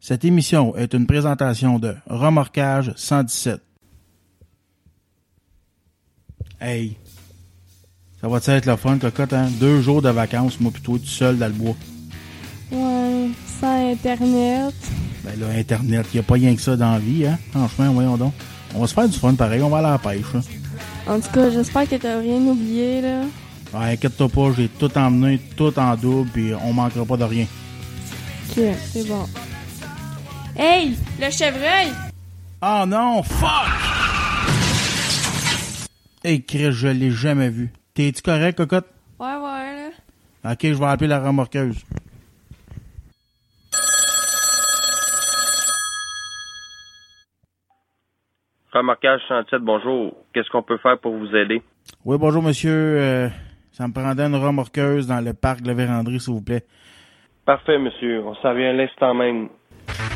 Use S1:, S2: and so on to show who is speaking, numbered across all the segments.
S1: Cette émission est une présentation de Remorquage 117. Hey, ça va être le fun, cocotte, hein? Deux jours de vacances, moi plutôt tout seul dans le bois.
S2: Ouais, sans Internet.
S1: Ben là, Internet, y a pas rien que ça dans la vie, hein? Franchement, voyons donc. On va se faire du fun pareil, on va aller à la pêche, hein?
S2: En tout cas, j'espère que t'as rien oublié, là.
S1: Ouais, inquiète-toi pas, j'ai tout emmené, tout en double, puis on manquera pas de rien.
S2: Ok, c'est bon. Hey, le chevreuil!
S1: Oh non, fuck! Hey, Chris, je l'ai jamais vu. T'es-tu correct, cocotte?
S2: Ouais, ouais, là.
S1: Ok, je vais appeler la remorqueuse.
S3: Remorquage 107, bonjour. Qu'est-ce qu'on peut faire pour vous aider?
S1: Oui, bonjour, monsieur. Euh, ça me prendrait une remorqueuse dans le parc de la Vérandrie, s'il vous plaît.
S3: Parfait, monsieur. On s'en vient à l'instant même.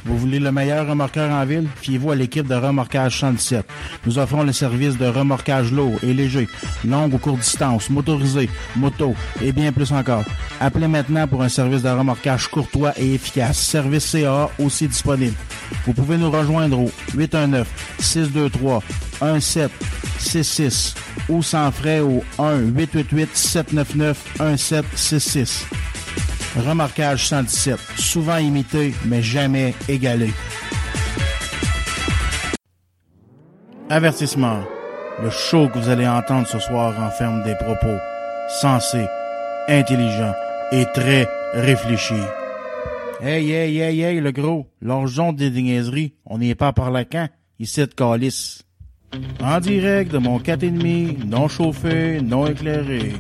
S1: Vous voulez le meilleur remorqueur en ville? Fiez-vous à l'équipe de Remorquage 117. Nous offrons le service de remorquage lourd et léger, longue ou courte distance, motorisé, moto et bien plus encore. Appelez maintenant pour un service de remorquage courtois et efficace. Service CA aussi disponible. Vous pouvez nous rejoindre au 819-623-1766 ou sans frais au 1-888-799-1766. Remorquage 117, souvent imité, mais jamais égalé. Avertissement. Le show que vous allez entendre ce soir renferme des propos sensés, intelligents et très réfléchis. Hey, hey, hey, hey, le gros, l'argent des niaiseries, on n'y est pas par la camp, ici de calice. En direct de mon 4,5, non chauffé, non éclairé.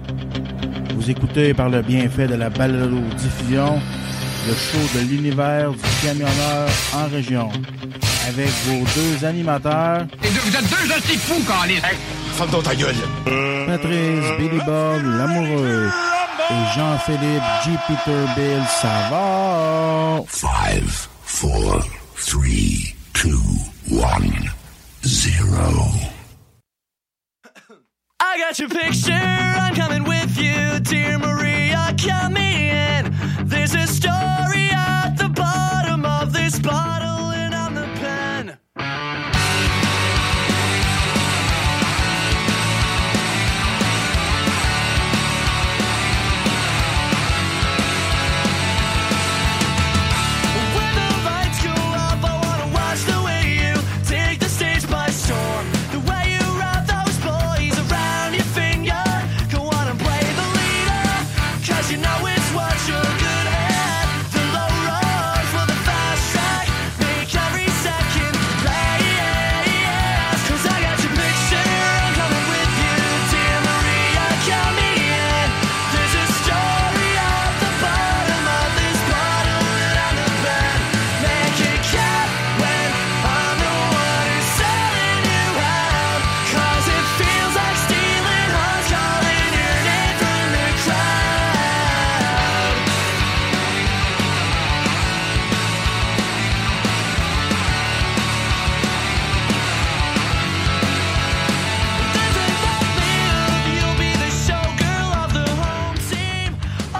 S1: Vous écoutez par le bienfait de la balado-diffusion le show de l'univers du camionneur en région. Avec vos deux animateurs,
S4: Et deux- vous êtes deux hosties fous, Calis!
S5: Ferme donc ta gueule.
S1: Patrice Billy Bob l'amoureux et Jean-Philippe J. Peter Bill Savard.
S5: Five, four, three, two, one, zero.
S6: I got your picture, I'm coming with you, dear Maria, come in. There's a story at the bottom of this bottle,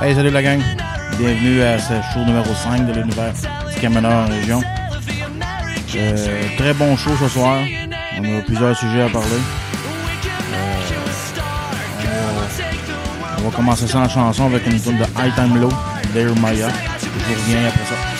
S1: Hey, salut la gang. Bienvenue à ce show numéro 5 de l'univers du camionneur en région. Euh, très bon show ce soir. On a plusieurs sujets à parler. On va commencer ça en chanson avec une tune de High Time Low, Dear Maya. Je vous reviens après ça.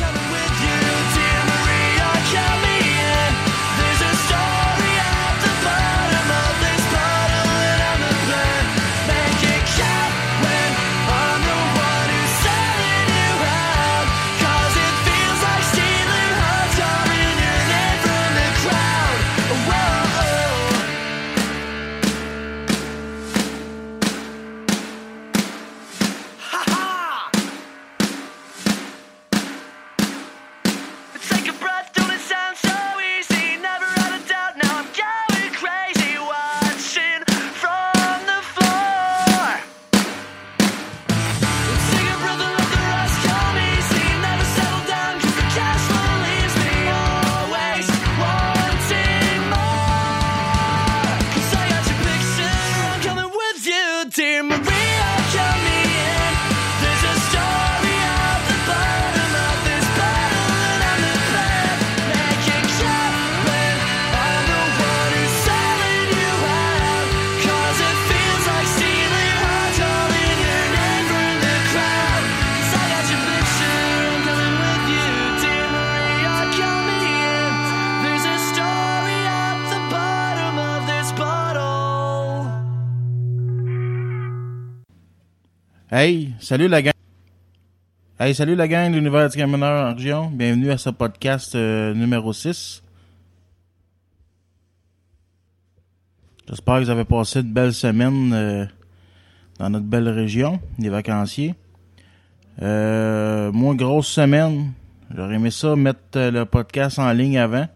S1: Salut la gang. Hey, salut la gang de l'univers du camionneur en région. Bienvenue à ce podcast euh, numéro 6. J'espère que vous avez passé une belle semaine euh, dans notre belle région, les vacanciers. Euh, moi, grosse semaine. J'aurais aimé ça, mettre euh, le podcast en ligne avant.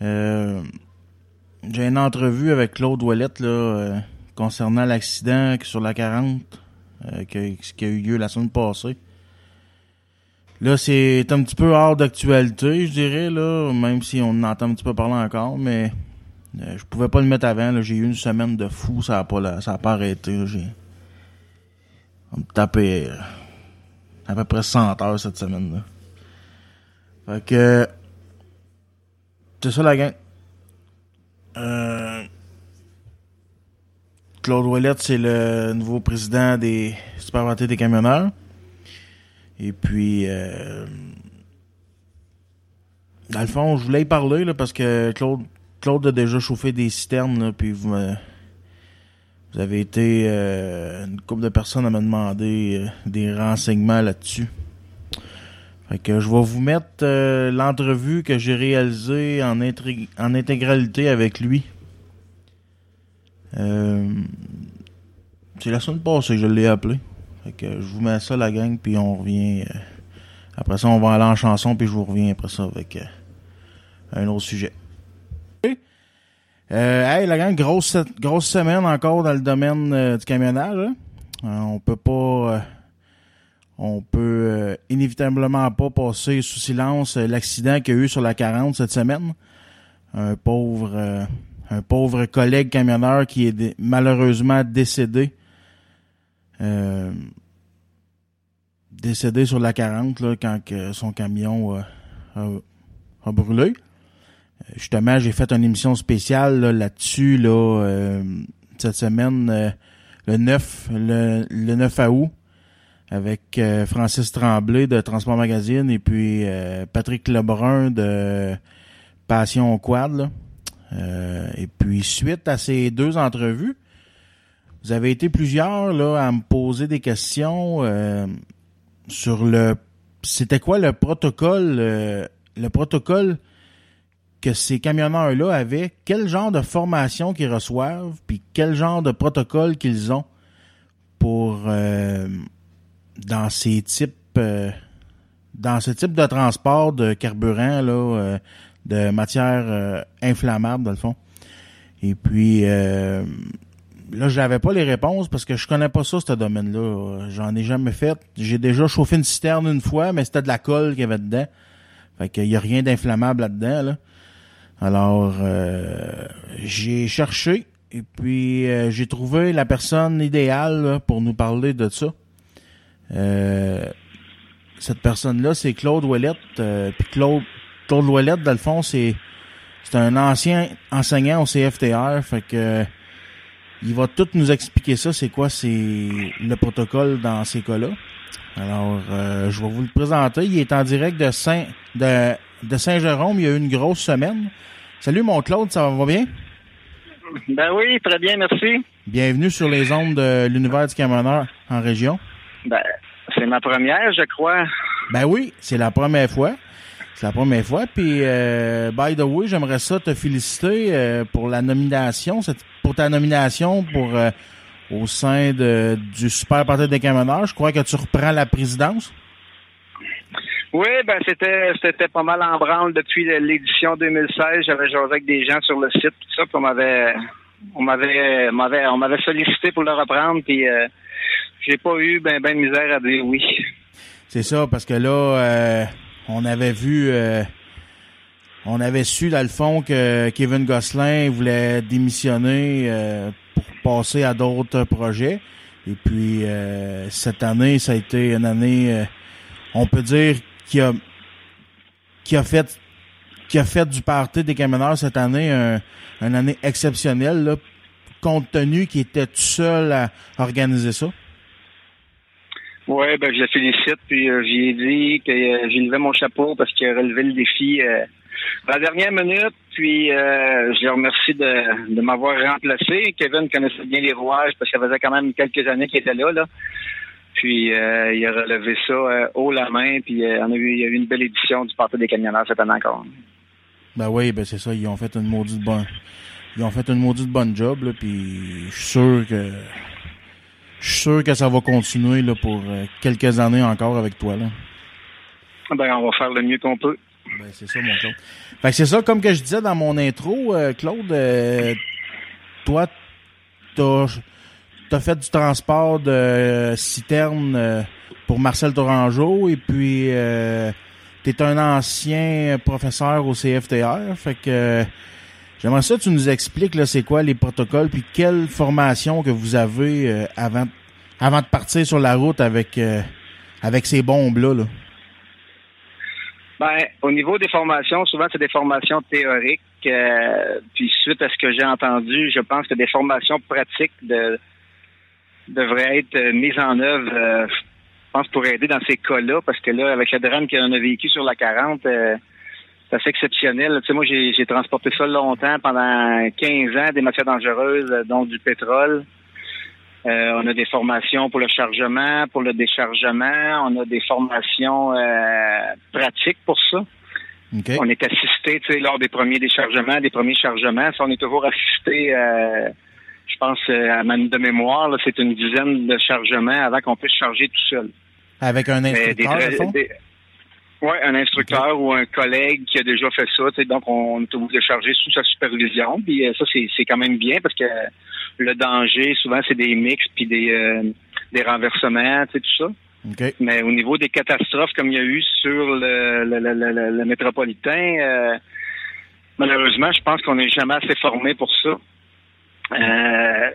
S1: J'ai une entrevue avec Claude Ouellette là, concernant l'accident sur la 40 euh, qui, qui a eu lieu la semaine passée. Là, c'est un petit peu hors d'actualité, je dirais, là, même si on en entend un petit peu parler encore, mais euh, je pouvais pas le mettre avant. là. J'ai eu une semaine de fou, ça a pas, la- ça a pas arrêté. là. J'ai on me tapé euh, à peu près 100 heures cette semaine-là. Fait que c'est ça la gang. Euh, Claude Ouellette, c'est le nouveau président des Supermarchés des camionneurs. Et puis, euh, dans le fond, je voulais y parler parce que Claude, Claude a déjà chauffé des citernes, puis vous, vous avez été euh, une couple de personnes à me demander euh, des renseignements là-dessus. Fait que je vais vous mettre l'entrevue que j'ai réalisée en, en intégralité avec lui. Euh, c'est la semaine passée que je l'ai appelé. Fait que je vous mets ça la gang puis on revient. euh, après ça, on va aller en chanson puis je vous reviens après ça avec euh, un autre sujet. Euh, hey la gang, grosse grosse semaine encore dans le domaine du camionnage. hein. On peut pas on peut inévitablement pas passer sous silence l'accident qu'il y a eu sur la 40 cette semaine. Un pauvre un pauvre collègue camionneur qui est malheureusement décédé. Euh, décédé sur la 40 là, quand que son camion euh, a, a brûlé. Euh, Justement, j'ai fait une émission spéciale là, là-dessus là, euh, cette semaine, euh, le 9, le, le 9 août, avec Francis Tremblay de Transport Magazine et puis Patrick Lebrun de Passion Quad. là. Euh, et puis, suite à ces deux entrevues, vous avez été plusieurs là, à me poser des questions euh, sur le... C'était quoi le protocole, euh, le protocole que ces camionneurs-là avaient, quel genre de formation qu'ils reçoivent, puis quel genre de protocole qu'ils ont pour euh, dans ces types euh, dans ce type de transport de carburant là, euh, de matière euh, inflammable dans le fond. Et puis euh, là, j'avais pas les réponses parce que je connais pas ça ce domaine-là. J'en ai jamais fait. J'ai déjà chauffé une citerne une fois, mais c'était de la colle qu'il y avait dedans. Fait qu'il y a rien d'inflammable là-dedans là. Alors, euh, j'ai cherché et puis euh, j'ai trouvé la personne idéale pour nous parler de ça. Euh, cette personne-là, c'est Claude Ouellette. Puis Claude, Claude Ouellette, dans le fond, c'est c'est un ancien enseignant au CFTR. Fait que il va tout nous expliquer ça, c'est quoi c'est le protocole dans ces cas-là. Alors, euh, je vais vous le présenter. Il est en direct de Saint de, de Saint-Jérôme. Il y a eu une grosse semaine. Salut mon Claude, ça va bien?
S7: Ben oui, très bien, merci.
S1: Bienvenue sur les ondes de l'univers du camionneur en région.
S7: Ben, c'est ma première, je crois.
S1: Ben oui, c'est la première fois. C'est la première fois. Puis, euh, by the way, j'aimerais ça te féliciter euh, pour la nomination, pour ta nomination pour euh, au sein de, du Super Parti des camionneurs. Je crois que tu reprends la présidence.
S7: Oui, ben c'était c'était pas mal en branle depuis l'édition 2016. J'avais jasé avec des gens sur le site, tout ça, puis on m'avait on m'avait on m'avait sollicité pour le reprendre, puis j'ai pas eu ben ben de misère à dire oui.
S1: C'est ça, parce que là, on avait vu, euh, on avait su dans le fond que Kevin Gosselin voulait démissionner euh, pour passer à d'autres projets. Et puis euh, cette année, ça a été une année, on peut dire qui a qui a fait qui a fait du party des camionneurs cette année un, une année exceptionnelle là, compte tenu qu'il était tout seul à organiser ça.
S7: Oui, ben je le félicite, puis euh, j'y ai dit que euh, j'ai levé mon chapeau parce qu'il a relevé le défi euh, à la dernière minute, puis euh, je le remercie de, m'avoir remplacé. Kevin connaissait bien les rouages parce ça faisait quand même quelques années qu'il était là, là. Puis euh, il a relevé ça euh, haut la main, puis euh, on a eu, il y a eu une belle édition du Parti des camionneurs cette année encore.
S1: Ben oui, ben c'est ça, ils ont fait une maudite bonne. Ils ont fait une maudite bonne job, puis je suis sûr que. Je suis sûr que ça va continuer là, pour euh, quelques années encore avec toi. Là.
S7: Ben, on va faire le mieux qu'on peut.
S1: Ben, c'est ça, mon Claude. Fait c'est ça, comme que je disais dans mon intro, euh, Claude, euh, toi, t'as as fait du transport de euh, citerne euh, pour Marcel Tourangeau et puis euh, t'es un ancien professeur au CFTR. Fait que euh, j'aimerais ça que tu nous expliques là c'est quoi les protocoles puis quelle formation que vous avez euh, avant avant de partir sur la route avec euh, avec ces bombes là?
S7: Ben, au niveau des formations, souvent c'est des formations théoriques. euh, puis suite à ce que j'ai entendu, je pense que des formations pratiques de, devraient être euh, mises en œuvre, euh, je pense, pour aider dans ces cas-là, parce que là, avec le drame qu'on a vécu sur la 40, euh, c'est assez exceptionnel. Tu sais, moi, j'ai transporté ça longtemps, pendant 15 ans, des matières dangereuses, euh, dont du pétrole. Euh, on a des formations pour le chargement, pour le déchargement. On a des formations euh, pratiques pour ça.
S1: OK.
S7: On est assisté, tu sais, lors des premiers déchargements, des premiers chargements. Ça, on est toujours assisté, euh, je pense, euh, à ma de mémoire, là, c'est une dizaine de chargements avant qu'on puisse charger tout seul.
S1: Avec un instructeur,
S7: ouais, un instructeur ou un collègue qui a déjà fait ça. Donc, on est obligé de charger sous sa supervision. Puis euh, ça, c'est c'est quand même bien parce que le danger, souvent, c'est des mix puis des, euh, des renversements, tout ça.
S1: OK.
S7: Mais au niveau des catastrophes comme il y a eu sur le, le, le, le- métropolitain, euh, malheureusement, je pense qu'on n'est jamais assez formé pour ça. Euh,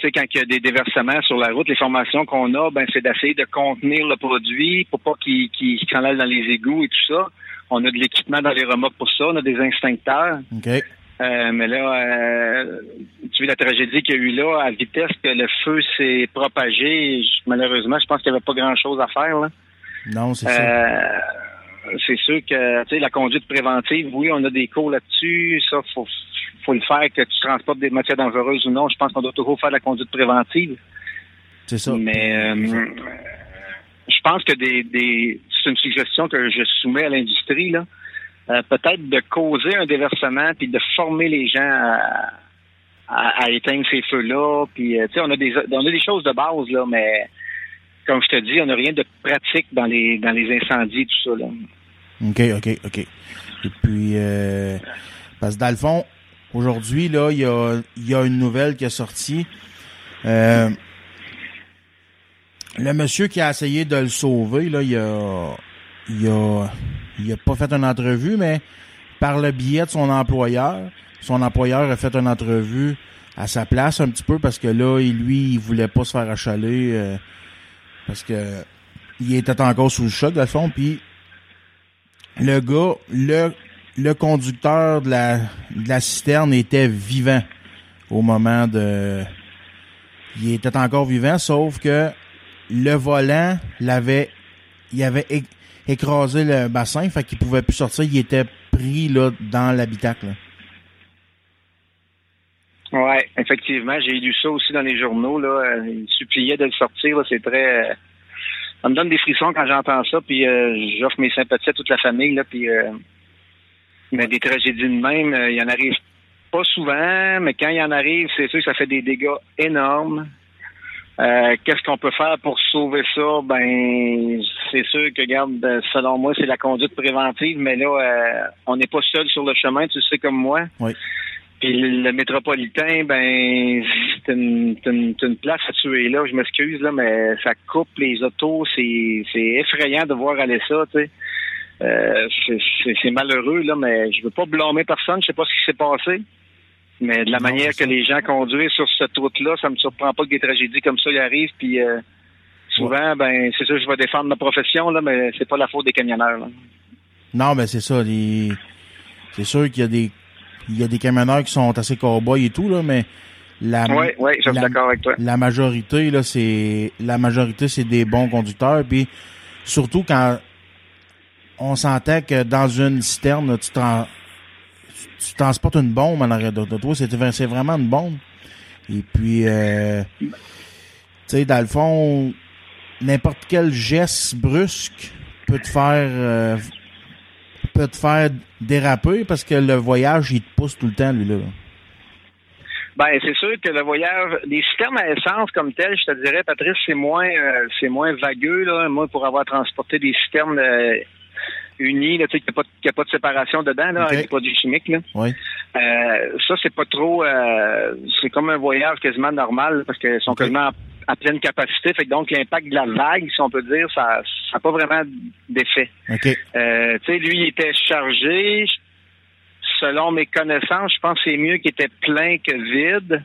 S7: sais, quand il y a des déversements sur la route, les formations qu'on a, ben, c'est d'essayer de contenir le produit pour pas qu'il qu'il s'en aille dans les égouts et tout ça. On a de l'équipement dans les remorques pour ça. On a des instincteurs.
S1: OK.
S7: Euh, mais là, euh, tu vois la tragédie qu'il y a eu là, à vitesse que le feu s'est propagé, je- malheureusement, je pense qu'il n'y avait pas grand-chose à faire. Là.
S1: Non, c'est ça.
S7: Euh, c'est sûr que tu sais la conduite préventive, oui, on a des cours là-dessus. Ça, faut faut le faire que tu transportes des matières dangereuses ou non. Je pense qu'on doit toujours faire de la conduite préventive.
S1: C'est ça.
S7: Mais euh, je pense que des, des c'est une suggestion que je soumets à l'industrie là. Euh, peut-être de causer un déversement puis de former les gens à, à- à éteindre ces feux-là. Puis euh, tu sais, on a des on a des choses de base là, mais comme je te dis, on n'a rien de pratique dans les dans les incendies tout ça là.
S1: OK, OK, OK. Et puis, euh, parce que dans le fond, aujourd'hui, là, il y a, y a une nouvelle qui est sortie. Euh, le monsieur qui a essayé de le sauver, là, il a, il a, il a pas fait une entrevue, mais par le biais de son employeur, son employeur a fait une entrevue à sa place un petit peu parce que là, lui, il voulait pas se faire achaler euh, parce que il était encore sous le choc, le fond, puis le gars, le, le conducteur de la, de la citerne était vivant au moment de... Il était encore vivant, sauf que le volant l'avait... Il avait éc- écrasé le bassin, fait qu'il pouvait plus sortir. Il était pris là dans l'habitacle.
S7: Ouais, effectivement, j'ai lu ça aussi dans les journaux. Là, Euh, il suppliait de le sortir. C'est très. euh, ça me donne des frissons quand j'entends ça. Puis euh, j'offre mes sympathies à toute la famille. Là, puis, euh, mais des tragédies de même, euh, il y en arrive pas souvent, mais quand il y en arrive, c'est sûr que ça fait des dégâts énormes. Euh, Qu'est-ce qu'on peut faire pour sauver ça? Ben, c'est sûr que, regarde, euh, selon moi, c'est la conduite préventive, mais là, euh, on n'est pas seul sur le chemin, tu sais comme moi.
S1: Oui.
S7: Puis le, métropolitain, ben, c'est une, place à tuer là. Je m'excuse là, mais ça coupe les autos. C'est, c'est effrayant de voir aller ça, tu sais. Euh, c'est, malheureux là, mais je veux pas blâmer personne. Je sais pas ce qui s'est passé, mais de la
S1: Non,
S7: manière que les gens conduisent sur cette route-là, ça me surprend pas que des tragédies comme ça y arrivent. Puis euh, souvent, ben, c'est sûr, je vais défendre ma profession là, mais c'est pas la faute des camionneurs. Là.
S1: Non, mais c'est ça. Les... C'est sûr qu'il y a des il y a des camionneurs qui sont assez cow-boys et tout, là, mais la,
S7: Oui, oui, je suis
S1: la-
S7: d'accord avec toi.
S1: la majorité, là, c'est la majorité, c'est des bons conducteurs. Puis surtout quand on sentait que dans une citerne, tu, tran- tu transportes une bombe en arrière de toi. C'est vraiment une bombe. Et puis, euh, tu sais, dans le fond, n'importe quel geste brusque peut te faire euh, peut te faire déraper parce que le voyage il te pousse tout le temps lui là.
S7: Ben, c'est sûr que le voyage, les systèmes à essence comme tel, je te dirais, Patrice, c'est moins, euh, c'est moins vagueux, là. Moi, pour avoir transporté des systèmes unis, là, tu sais, qu'il n'y a, pas de- qu'il y a pas de séparation dedans, là,
S1: Ok.
S7: avec des produits chimiques, là.
S1: Oui.
S7: Euh, ça, c'est pas trop, euh, c'est comme un voyage quasiment normal, parce qu'ils sont quasiment à, pleine capacité. Fait que donc, l'impact de la vague, si on peut dire, ça n'a pas vraiment d'effet. Euh, tu sais, lui, il était chargé. Selon mes connaissances, je pense que c'est mieux qu'il était plein que vide.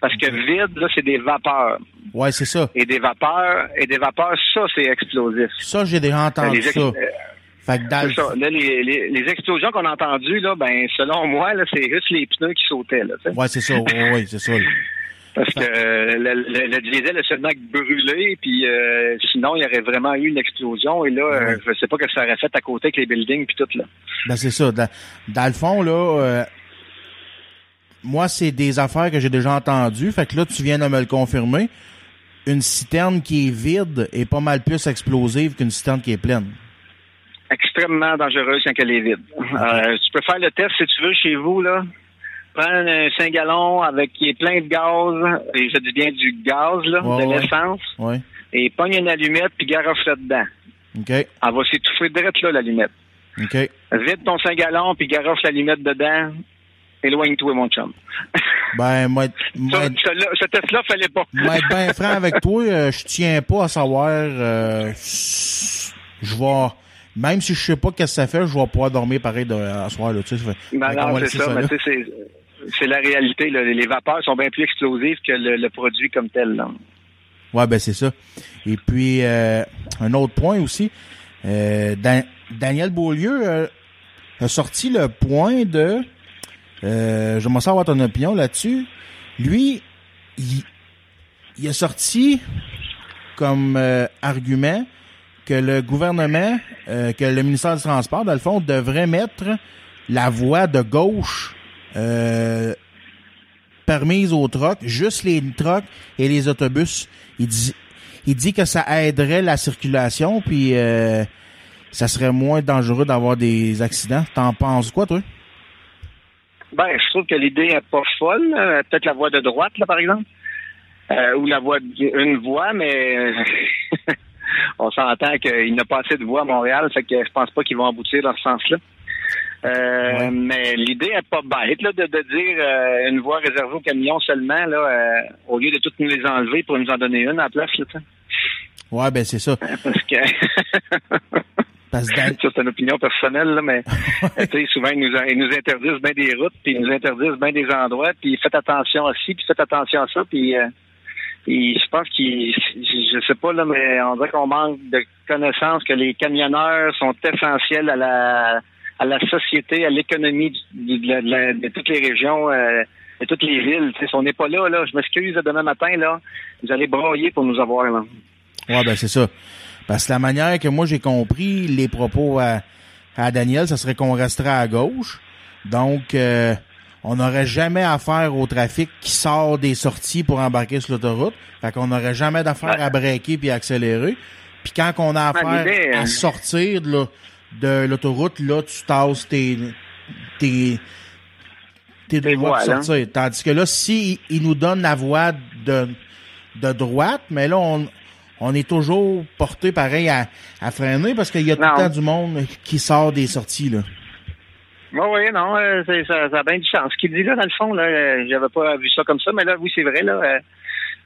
S7: Parce que vide, là, c'est des vapeurs.
S1: Ouais, c'est ça.
S7: Et des vapeurs, et des vapeurs, ça, c'est explosif.
S1: Ça j'ai déjà entendu
S7: Les
S1: ça.
S7: euh,
S1: Fait que dans
S7: ça. Là, les, les, les explosions qu'on a entendues, là, ben, selon moi, là, c'est juste les pneus qui sautaient, là.
S1: Ouais, c'est ça. Ouais, ouais, c'est ça.
S7: Parce que euh, le, le, le diesel a seulement brûlé, puis euh, sinon, il y aurait vraiment eu une explosion. Et là, euh, je sais pas que ça aurait fait à côté avec les buildings puis tout, là.
S1: Ben c'est ça. Dans, dans le fond, là, euh, moi, c'est des affaires que j'ai déjà entendues. Fait que là, tu viens de me le confirmer. Une citerne qui est vide est pas mal plus explosive qu'une citerne qui est pleine.
S7: Extrêmement dangereuse quand elle est vide. Euh, tu peux faire le test si tu veux chez vous, là. Prends un 5 gallons avec qui est plein de gaz, et je dis bien du gaz, là,
S1: Ouais,
S7: de
S1: ouais.
S7: l'essence,
S1: Ouais.
S7: et pogne une allumette puis garoche là-dedans.
S1: OK.
S7: Elle va s'étouffer direct là, l'allumette.
S1: OK.
S7: Vide ton 5 gallons puis garoche l'allumette dedans. Éloigne-toi, mon chum.
S1: Ben, moi, moi,
S7: ce, ce test-là, fallait pas.
S1: moi, être bien franc avec toi, euh, je tiens pas à savoir, euh, je vais, même si je sais pas qu'est-ce que ça fait, je vais pouvoir dormir pareil de, à soir, là, tu sais.
S7: Non, non, c'est ça, mais
S1: là.
S7: tu sais, c'est la réalité. là. Les vapeurs sont bien plus explosives que le, le produit comme tel. Là.
S1: Ouais, ben c'est ça. Et puis euh, un autre point aussi, euh, Dan- Daniel Beaulieu euh, a sorti le point de, euh, je m'en avoir ton opinion là-dessus. Lui, il, il a sorti comme euh, argument que le gouvernement, euh, que le ministère du Transport, dans le fond, devrait mettre la voie de gauche euh, permise aux trucks, juste les trucks et les autobus. Il dit, il dit que ça aiderait la circulation, puis euh, ça serait moins dangereux d'avoir des accidents. T'en penses quoi, toi?
S7: Ben, je trouve que l'idée est pas folle. Peut-être la voie de droite, là, par exemple. Ou la voie une voie, mais on s'entend qu'il n'a pas assez de voies à Montréal, fait que je pense pas qu'ils vont aboutir dans ce sens-là. Euh,
S1: Ouais.
S7: Mais l'idée est pas bête là, de, de dire euh, une voie réservée aux camions seulement, là, euh, au lieu de toutes nous les enlever pour nous en donner une à la place. Là.
S1: Ouais, ben c'est ça.
S7: Parce que
S1: Parce que
S7: c'est une opinion personnelle, là, mais souvent, ils nous, ils nous interdisent bien des routes, puis ils nous interdisent bien des endroits, puis faites attention à ci, puis faites attention à ça, puis puis je pense qu'ils, je sais pas, là, mais on dirait qu'on manque de connaissances que les camionneurs sont essentiels à la à la société, à l'économie de, toutes les régions, euh, de toutes les villes. Si on n'est pas là, là, je m'excuse, demain matin, là, vous allez broyer pour nous avoir, là.
S1: Ouais, ben c'est ça. Parce que la manière que moi j'ai compris les propos à, à Daniel, ça serait qu'on resterait à gauche. Donc, euh, on n'aurait jamais affaire au trafic qui sort des sorties pour embarquer sur l'autoroute. Fait qu'on n'aurait jamais d'affaire à breaker puis accélérer. Puis quand on a affaire à sortir de, de l'autoroute, là, tu tasses tes, tes, tes pour
S7: voies, là.
S1: sortir. Tandis que là, si il nous donne la voie de, de droite, mais là, on, on est toujours porté pareil à, à freiner parce qu'il y a tout le temps du monde qui sort des sorties, là.
S7: Oui, oui, non, euh, ça, ça a bien du sens. Ce qu'il dit là, dans le fond, là, euh, j'avais pas vu ça comme ça, mais là, oui, c'est vrai, là. Euh,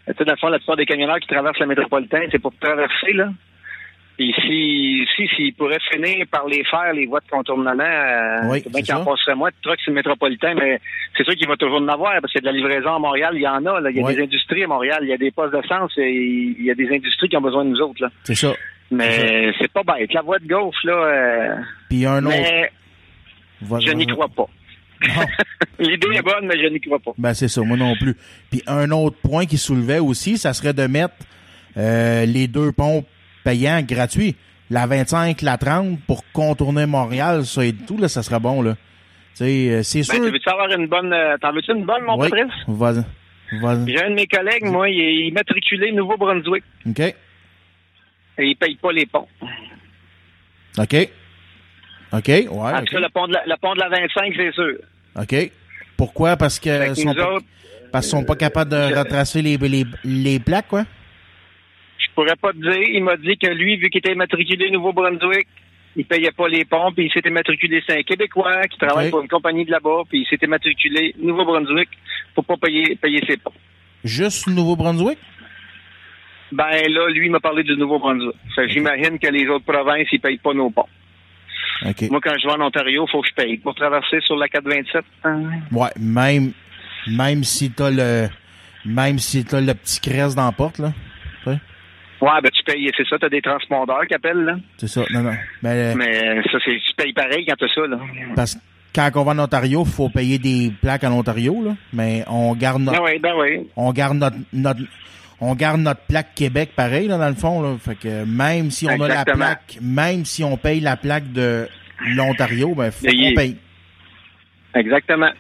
S7: tu sais, dans le fond, la plupart des camionneurs qui traversent la métropolitaine, c'est pour traverser, là. Et si, si, s'ils pourraient finir par les faire, les voies de contournement, euh,
S1: Oui,
S7: c'est bien
S1: c'est
S7: qu'il en passerait moins de trucks sur le métropolitain, mais c'est sûr qu'il va toujours en avoir, parce a de la livraison à Montréal, il y en a, là. Il y a
S1: Oui.
S7: des industries à Montréal, il y a des postes d'essence, et il y a des industries qui ont besoin de nous autres, là.
S1: C'est ça.
S7: Mais c'est pas bête. La voie de gauche, là, euh,
S1: Puis un autre.
S7: mais Je n'y crois pas.
S1: Non.
S7: L'idée est bonne, mais je n'y crois pas.
S1: Ben c'est ça, moi non plus. Puis un autre point qui soulevait aussi, ça serait de mettre euh, les deux ponts payants gratuits. La 25, la 30 pour contourner Montréal, ça et tout, là, ça serait bon, là. Euh, c'est
S7: Ben,
S1: sûr.
S7: tu veux-tu avoir une bonne... euh, T'en veux-tu une bonne, mon
S1: Oui.
S7: Patrice?
S1: Vas-y. Vas-y.
S7: J'ai un de mes collègues, moi, il est immatriculé Nouveau-Brunswick.
S1: OK.
S7: et ils payent pas les ponts.
S1: OK. OK, ouais.
S7: En tout cas,
S1: OK.
S7: le pont de la, le pont de la 25, c'est sûr.
S1: OK. Pourquoi? Parce que sont pas,
S7: autres,
S1: parce qu'ils sont pas capables de
S7: je-
S1: retracer les, les, les plaques, quoi?
S7: je pourrais pas te dire. Il m'a dit que lui, vu qu'il était immatriculé Nouveau-Brunswick, il payait pas les ponts, puis il s'était matriculé. C'est un Québécois qui travaille pour une compagnie de là-bas, puis il s'était matriculé Nouveau-Brunswick pour pas payer, payer ses ponts.
S1: Juste Nouveau-Brunswick?
S7: Ben là, lui, il m'a parlé du Nouveau-Brunswick. J'imagine que les autres provinces, ils payent pas nos ponts. Moi, quand je vais en Ontario, il faut que je paye. Pour traverser sur la 427, hein,
S1: Ouais, même, même si t'as le, même si t'as le petit crest dans la porte, là. Tu sais,
S7: ouais, ben tu payes, c'est ça, t'as des transpondeurs qui appellent, là.
S1: C'est ça. Non, non. Mais,
S7: Mais ça, c'est, tu payes pareil quand t'as ça, là.
S1: parce que quand on va en Ontario, faut payer des plaques en Ontario, là. Mais on garde notre,
S7: Ben oui, ben oui.
S1: on garde notre, notre, on garde notre plaque Québec pareil, là, dans le fond, là. Fait que même si on a la plaque, même si on paye la plaque de l'Ontario, ben, faut
S7: il
S1: qu'on paye.
S7: Exactement.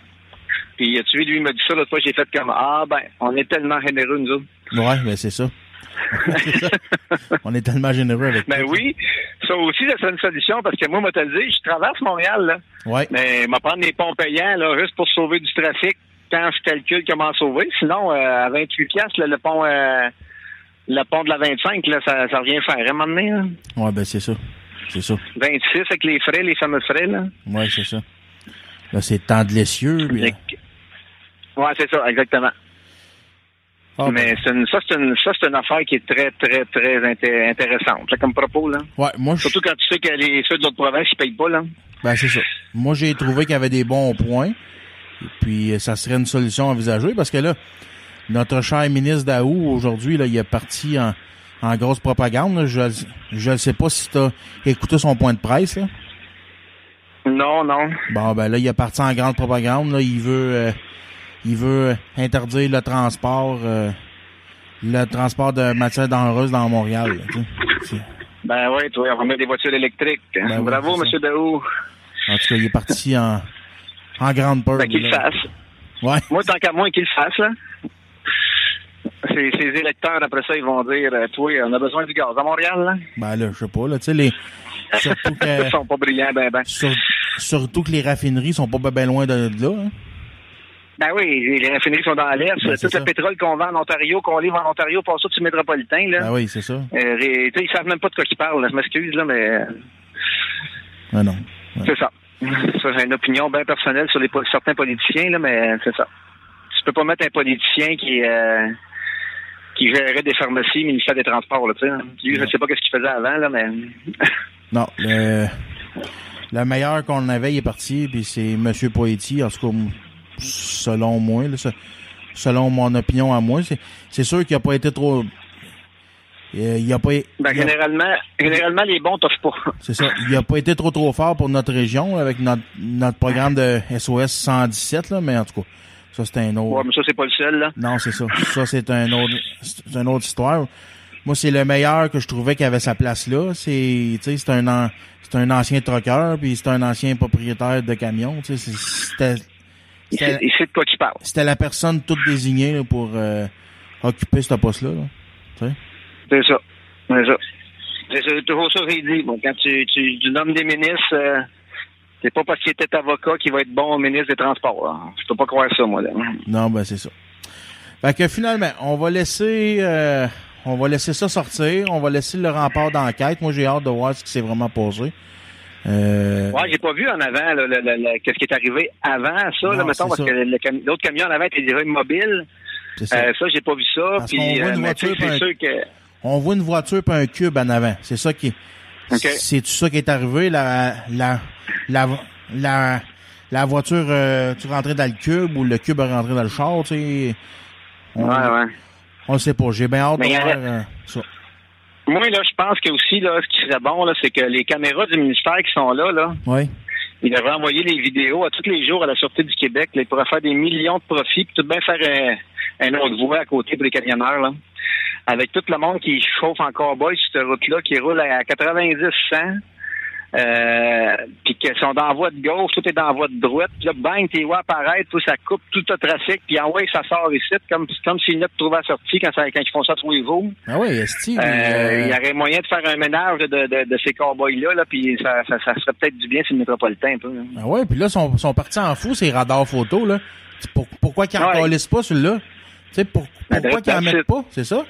S7: Puis tu lui, il m'a dit ça l'autre fois, j'ai fait comme Ah ben, on est tellement généreux, nous autres.
S1: Ouais, ben, c'est ça. C'est ça. on est tellement généreux avec
S7: Ben oui, ça aussi, serait une solution parce que moi, moi, te le dire, je traverse Montréal, là.
S1: Ouais.
S7: Mais m'a prendre des ponts payants, là, juste pour sauver du trafic quand je calcule comment sauver. Sinon, euh, à 28 piastres, là, le pont, euh, le pont de la 25, là, ça, ça revient faire, hein, maintenant, là.
S1: Ouais, ben, c'est ça. C'est ça.
S7: 26 avec les frais, les fameux frais, là.
S1: Ouais, c'est ça. Là, c'est temps de l'essieu. puis,
S7: que- Ouais, c'est ça, exactement.
S1: ah, ben,
S7: Mais c'est une, ça, c'est une, ça, c'est une affaire qui est très, très, très inté- intéressante, là, comme propos, là.
S1: ouais, moi,
S7: Surtout quand tu sais que les, ceux de l'autre province, ils payent pas, là.
S1: ben, c'est ça. Moi, j'ai trouvé qu'il y avait des bons points. Et puis, euh, ça serait une solution envisagée parce que là, notre cher ministre Daou, aujourd'hui, là, il est parti en, en grosse propagande. là. Je ne sais pas si tu as écouté son point de presse. Là.
S7: Non, non.
S1: Bon, ben là, il est parti en grande propagande. Là. Il veut euh, il veut interdire le transport euh, le transport de matières dangereuses dans Montréal. là,
S7: Ben oui, tu vois, on va mettre des voitures électriques.
S1: Ben
S7: Bravo,
S1: ça.
S7: Monsieur Daou.
S1: En tout cas, il est parti en, en grande peur.
S7: Ben, qu'il le fasse.
S1: Ouais.
S7: Moi, tant qu'à moi, qu'il le fasse, là. Ces, ces électeurs, après ça, ils vont dire, euh, toi, on a besoin du gaz à Montréal, là.
S1: Ben là, je sais pas, là, tu sais, les. Surtout que.
S7: Ils sont pas brillants, ben, ben.
S1: sur- surtout que les raffineries sont pas bien loin de, de là. hein.
S7: Ben oui, les raffineries sont dans l'Est.
S1: Ben, c'est
S7: Tout le pétrole qu'on vend en Ontario, qu'on livre en Ontario, passe du métropolitain, là.
S1: Ben oui, c'est ça.
S7: Euh, ils savent même pas de quoi ils parlent, là. Je m'excuse, là, mais euh,
S1: Ben non.
S7: c'est ça. Ça, j'ai une opinion bien personnelle sur les, certains politiciens, là, mais c'est ça. Tu peux pas mettre un politicien qui, euh, qui gérait des pharmacies, ministère des Transports, là, tu sais. hein. Lui, je sais pas qu'est-ce qu'il faisait avant, là, mais...
S1: Non, le, le meilleur qu'on avait, il est parti, puis c'est M. Poetti, en tout cas, selon moi, là, selon mon opinion à moi. C'est, c'est sûr qu'il a pas été trop... euh, Il a pas,
S7: Ben, généralement, généralement, les bons t'offrent pas.
S1: c'est ça. Il a pas été trop trop fort pour notre région avec notre, notre programme de SOS 117, là, mais en tout cas, ça c'est un autre.
S7: Ouais, mais ça, c'est pas le seul, là.
S1: Non, c'est ça. Ça, c'est un autre, c'est une autre histoire. Moi, c'est le meilleur que je trouvais qui avait sa place là. C'est, tu sais, c'est un, an- c'est un ancien trucker, puis c'est un ancien propriétaire de camion. Tu sais, c'est- c'était,
S7: Il sait,
S1: c'était,
S7: il sait de quoi tu parles.
S1: c'était la personne toute désignée là, pour euh, occuper ce poste-là. là. Tu sais.
S7: C'est ça. C'est ça. C'est toujours ça que j'ai dit. Bon, quand tu, tu, tu nommes des ministres, euh, c'est pas parce qu'il était avocat qu'il va être bon ministre des Transports. là. Je peux pas croire ça, moi. Là.
S1: Non, ben c'est ça. Fait que finalement, on va laisser, euh, on va laisser ça sortir. On va laisser le rempart d'enquête. Moi, j'ai hâte de voir ce qui s'est vraiment posé. Euh,
S7: Ouais, j'ai pas vu en avant là, le- le- le- qu'est-ce qui est arrivé avant ça, là,
S1: Non,
S7: mettons, parce
S1: ça.
S7: que l'autre camion en avant était déjà immobile.
S1: c'est ça.
S7: Euh, ça, j'ai pas vu ça.
S1: Parce qu'on
S7: Puis,
S1: voit
S7: euh,
S1: une voiture,
S7: c'est sûr que.
S1: On voit une voiture puis un cube en avant. C'est ça qui
S7: OK.
S1: c'est tout ça qui est arrivé la la la la, la voiture euh, tu rentrais dans le cube ou le cube est rentré dans le char, tu sais. On,
S7: Ouais, ouais.
S1: on sait pas, j'ai bien hâte
S7: Mais
S1: de
S7: il
S1: voir euh, ça.
S7: Moi, là, je pense que aussi, là, ce qui serait bon, là, c'est que les caméras du ministère qui sont là, là,
S1: Oui.
S7: ils devraient envoyer les vidéos à tous les jours à la Sûreté du Québec. Là, ils pourraient faire des millions de profits, puis tout de bien faire un, un autre voie à côté pour les camionneurs, là. Avec tout le monde qui chauffe en cowboy sur cette route-là, qui roule à 90-100, Euh, puis qu'ils sont dans la voie de gauche, tout est dans la voie de droite. Puis là, bang, t'es vois apparaître, tout ça coupe tout le trafic, puis en ouais, ça sort ici, comme, comme s'ils venaient de trouver la sortie quand, ça, quand ils font ça tous les jours.
S1: Ah oui, Esti.
S7: Euh,
S1: euh,
S7: Il y aurait moyen de faire un ménage de, de, de ces cowboys-là, là, puis ça, ça, ça serait peut-être du bien sur le métropolitain un peu. là.
S1: Ah ouais, puis là, ils sont, sont partis en fou, ces radars photos, là. Pour, pourquoi qu'ils en
S7: Ouais.
S1: pas, celui-là? Tu sais, pour, pourquoi qu'ils en
S7: that's
S1: mettent pas? C'est ça?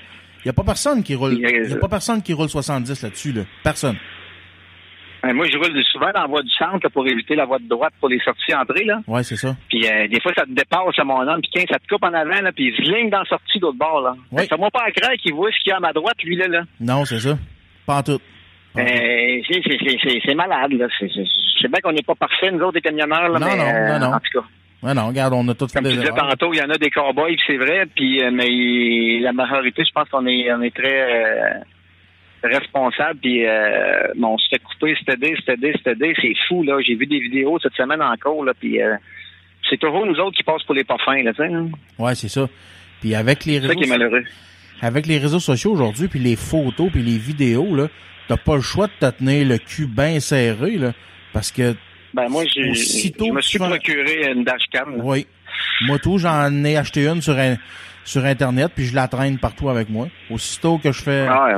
S1: Il y a pas personne qui roule,
S7: Il y a-
S1: pas personne qui roule 70 là-dessus, là. Personne.
S7: Euh, moi, je roule souvent dans la voie du centre là, pour éviter la voie de droite pour les sorties-entrées, là.
S1: Ouais, c'est ça.
S7: Puis euh, des fois, ça te dépasse à mon homme, puis quand ça te coupe en avant, là, puis il se ligne dans la sortie d'autre bord, là.
S1: Oui.
S7: Ça moi pas à craindre qu'il voit ce qu'il y a à ma droite, lui, là, là.
S1: Non, c'est ça. Pas en tout.
S7: Euh, c'est- malade, là. C'est bien qu'on n'est pas parfaits, nous autres, les camionneurs, là,
S1: Non,
S7: mais
S1: non,
S7: euh,
S1: non, non.
S7: en tout cas.
S1: Ouais, non, regarde, on a tout fait
S7: Comme tu
S1: des
S7: disais tantôt, il y en a des cowboys, c'est vrai, puis euh, mais la majorité, je pense qu'on est on est très euh, responsable, puis euh, bon, on se fait couper, c'était c'était c'était c'est fou là. J'ai vu des vidéos cette semaine encore là, puis c'est toujours nous autres qui passent pour les pas fins là, tu sais. hein.
S1: Ouais, c'est ça. Puis avec les
S7: C'est ça
S1: réseaux,
S7: qui est malheureux.
S1: avec les réseaux sociaux aujourd'hui, puis les photos, puis les vidéos, là, t'as pas le choix de te tenir le cul bien serré, là, parce que,
S7: Ben moi, j'ai- je me suis procuré une dashcam.
S1: oui, moi tout, j'en ai acheté une sur un- sur Internet, puis je la traîne partout avec moi. Aussitôt que je fais
S7: Ah,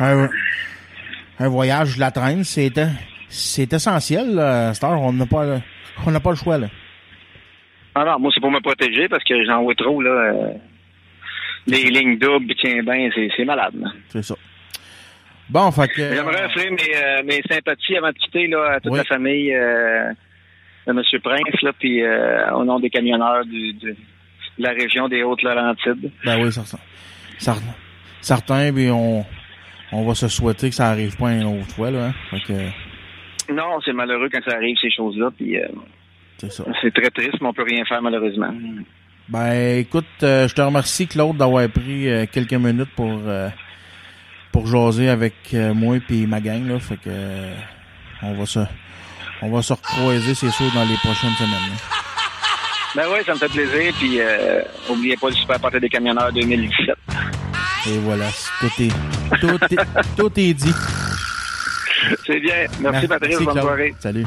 S1: un, un voyage, je la traîne, c'est c'est essentiel, là, à cette heure, on n'a pas, le- on n'a pas le choix, là.
S7: ah non, moi c'est pour me protéger parce que j'en vois trop là. euh, les lignes doubles, tiens ben, c'est c'est malade.
S1: C'est ça. Bon, fait que...
S7: J'aimerais offrir mes, euh, mes sympathies avant de quitter là, à toute
S1: Oui.
S7: la famille euh, de M. Prince, là, puis euh, au nom des camionneurs du, de la région des Hautes-Laurentides.
S1: Ben oui, certain. Certain. Certain, puis on, on va se souhaiter que ça arrive pas une autre fois, là. hein. Fait que,
S7: Non, c'est malheureux quand ça arrive, ces choses-là, puis
S1: c'est ça.
S7: c'est très triste, mais on peut rien faire malheureusement.
S1: Ben, écoute, je te remercie, Claude, d'avoir pris quelques minutes pour pour jaser avec euh, moi puis ma gang, là. Fait que euh, on va se on va se recroiser, c'est sûr, dans les prochaines semaines. là.
S7: Ben oui, ça me fait plaisir, puis euh, oubliez pas le super party des camionneurs 2017.
S1: Et voilà, tout est tout est, tout est dit.
S7: C'est bien. Merci, Patrice, bonne soirée.
S1: Salut.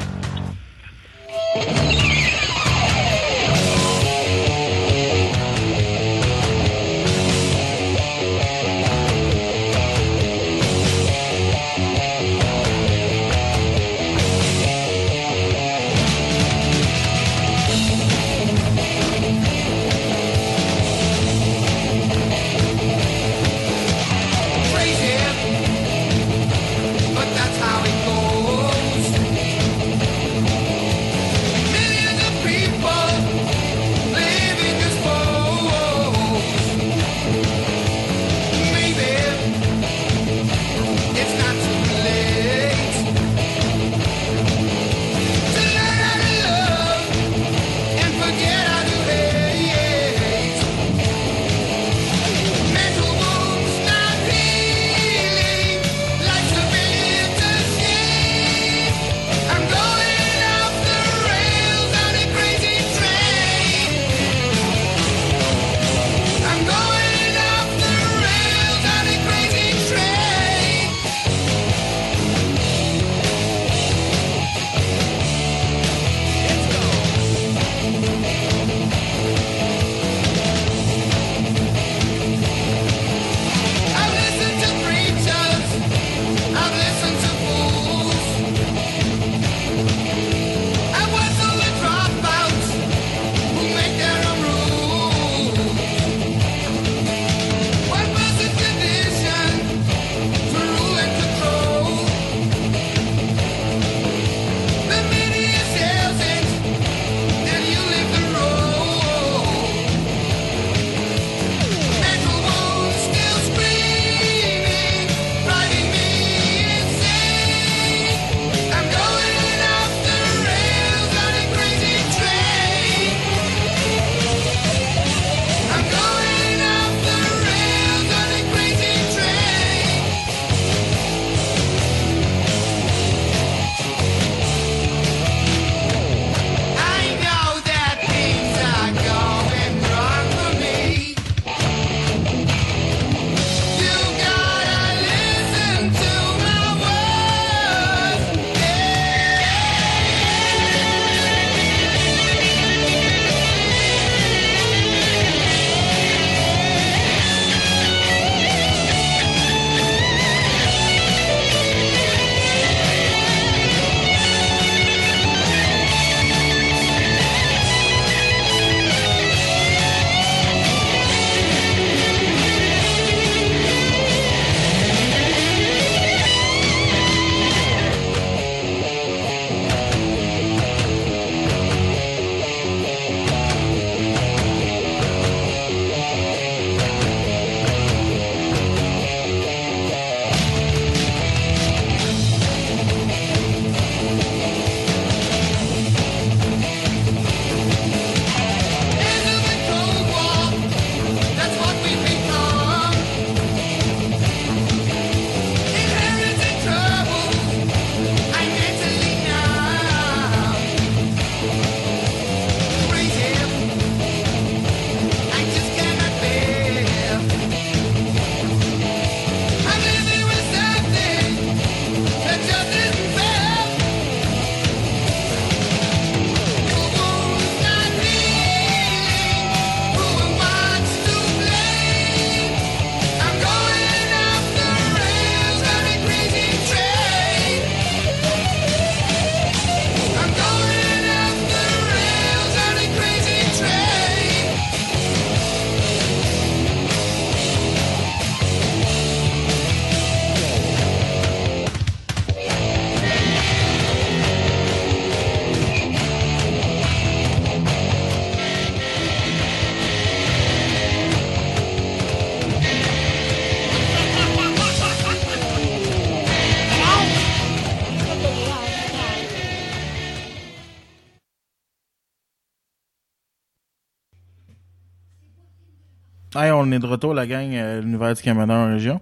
S1: On est de retour, la gang, euh, l'univers du Canada en région.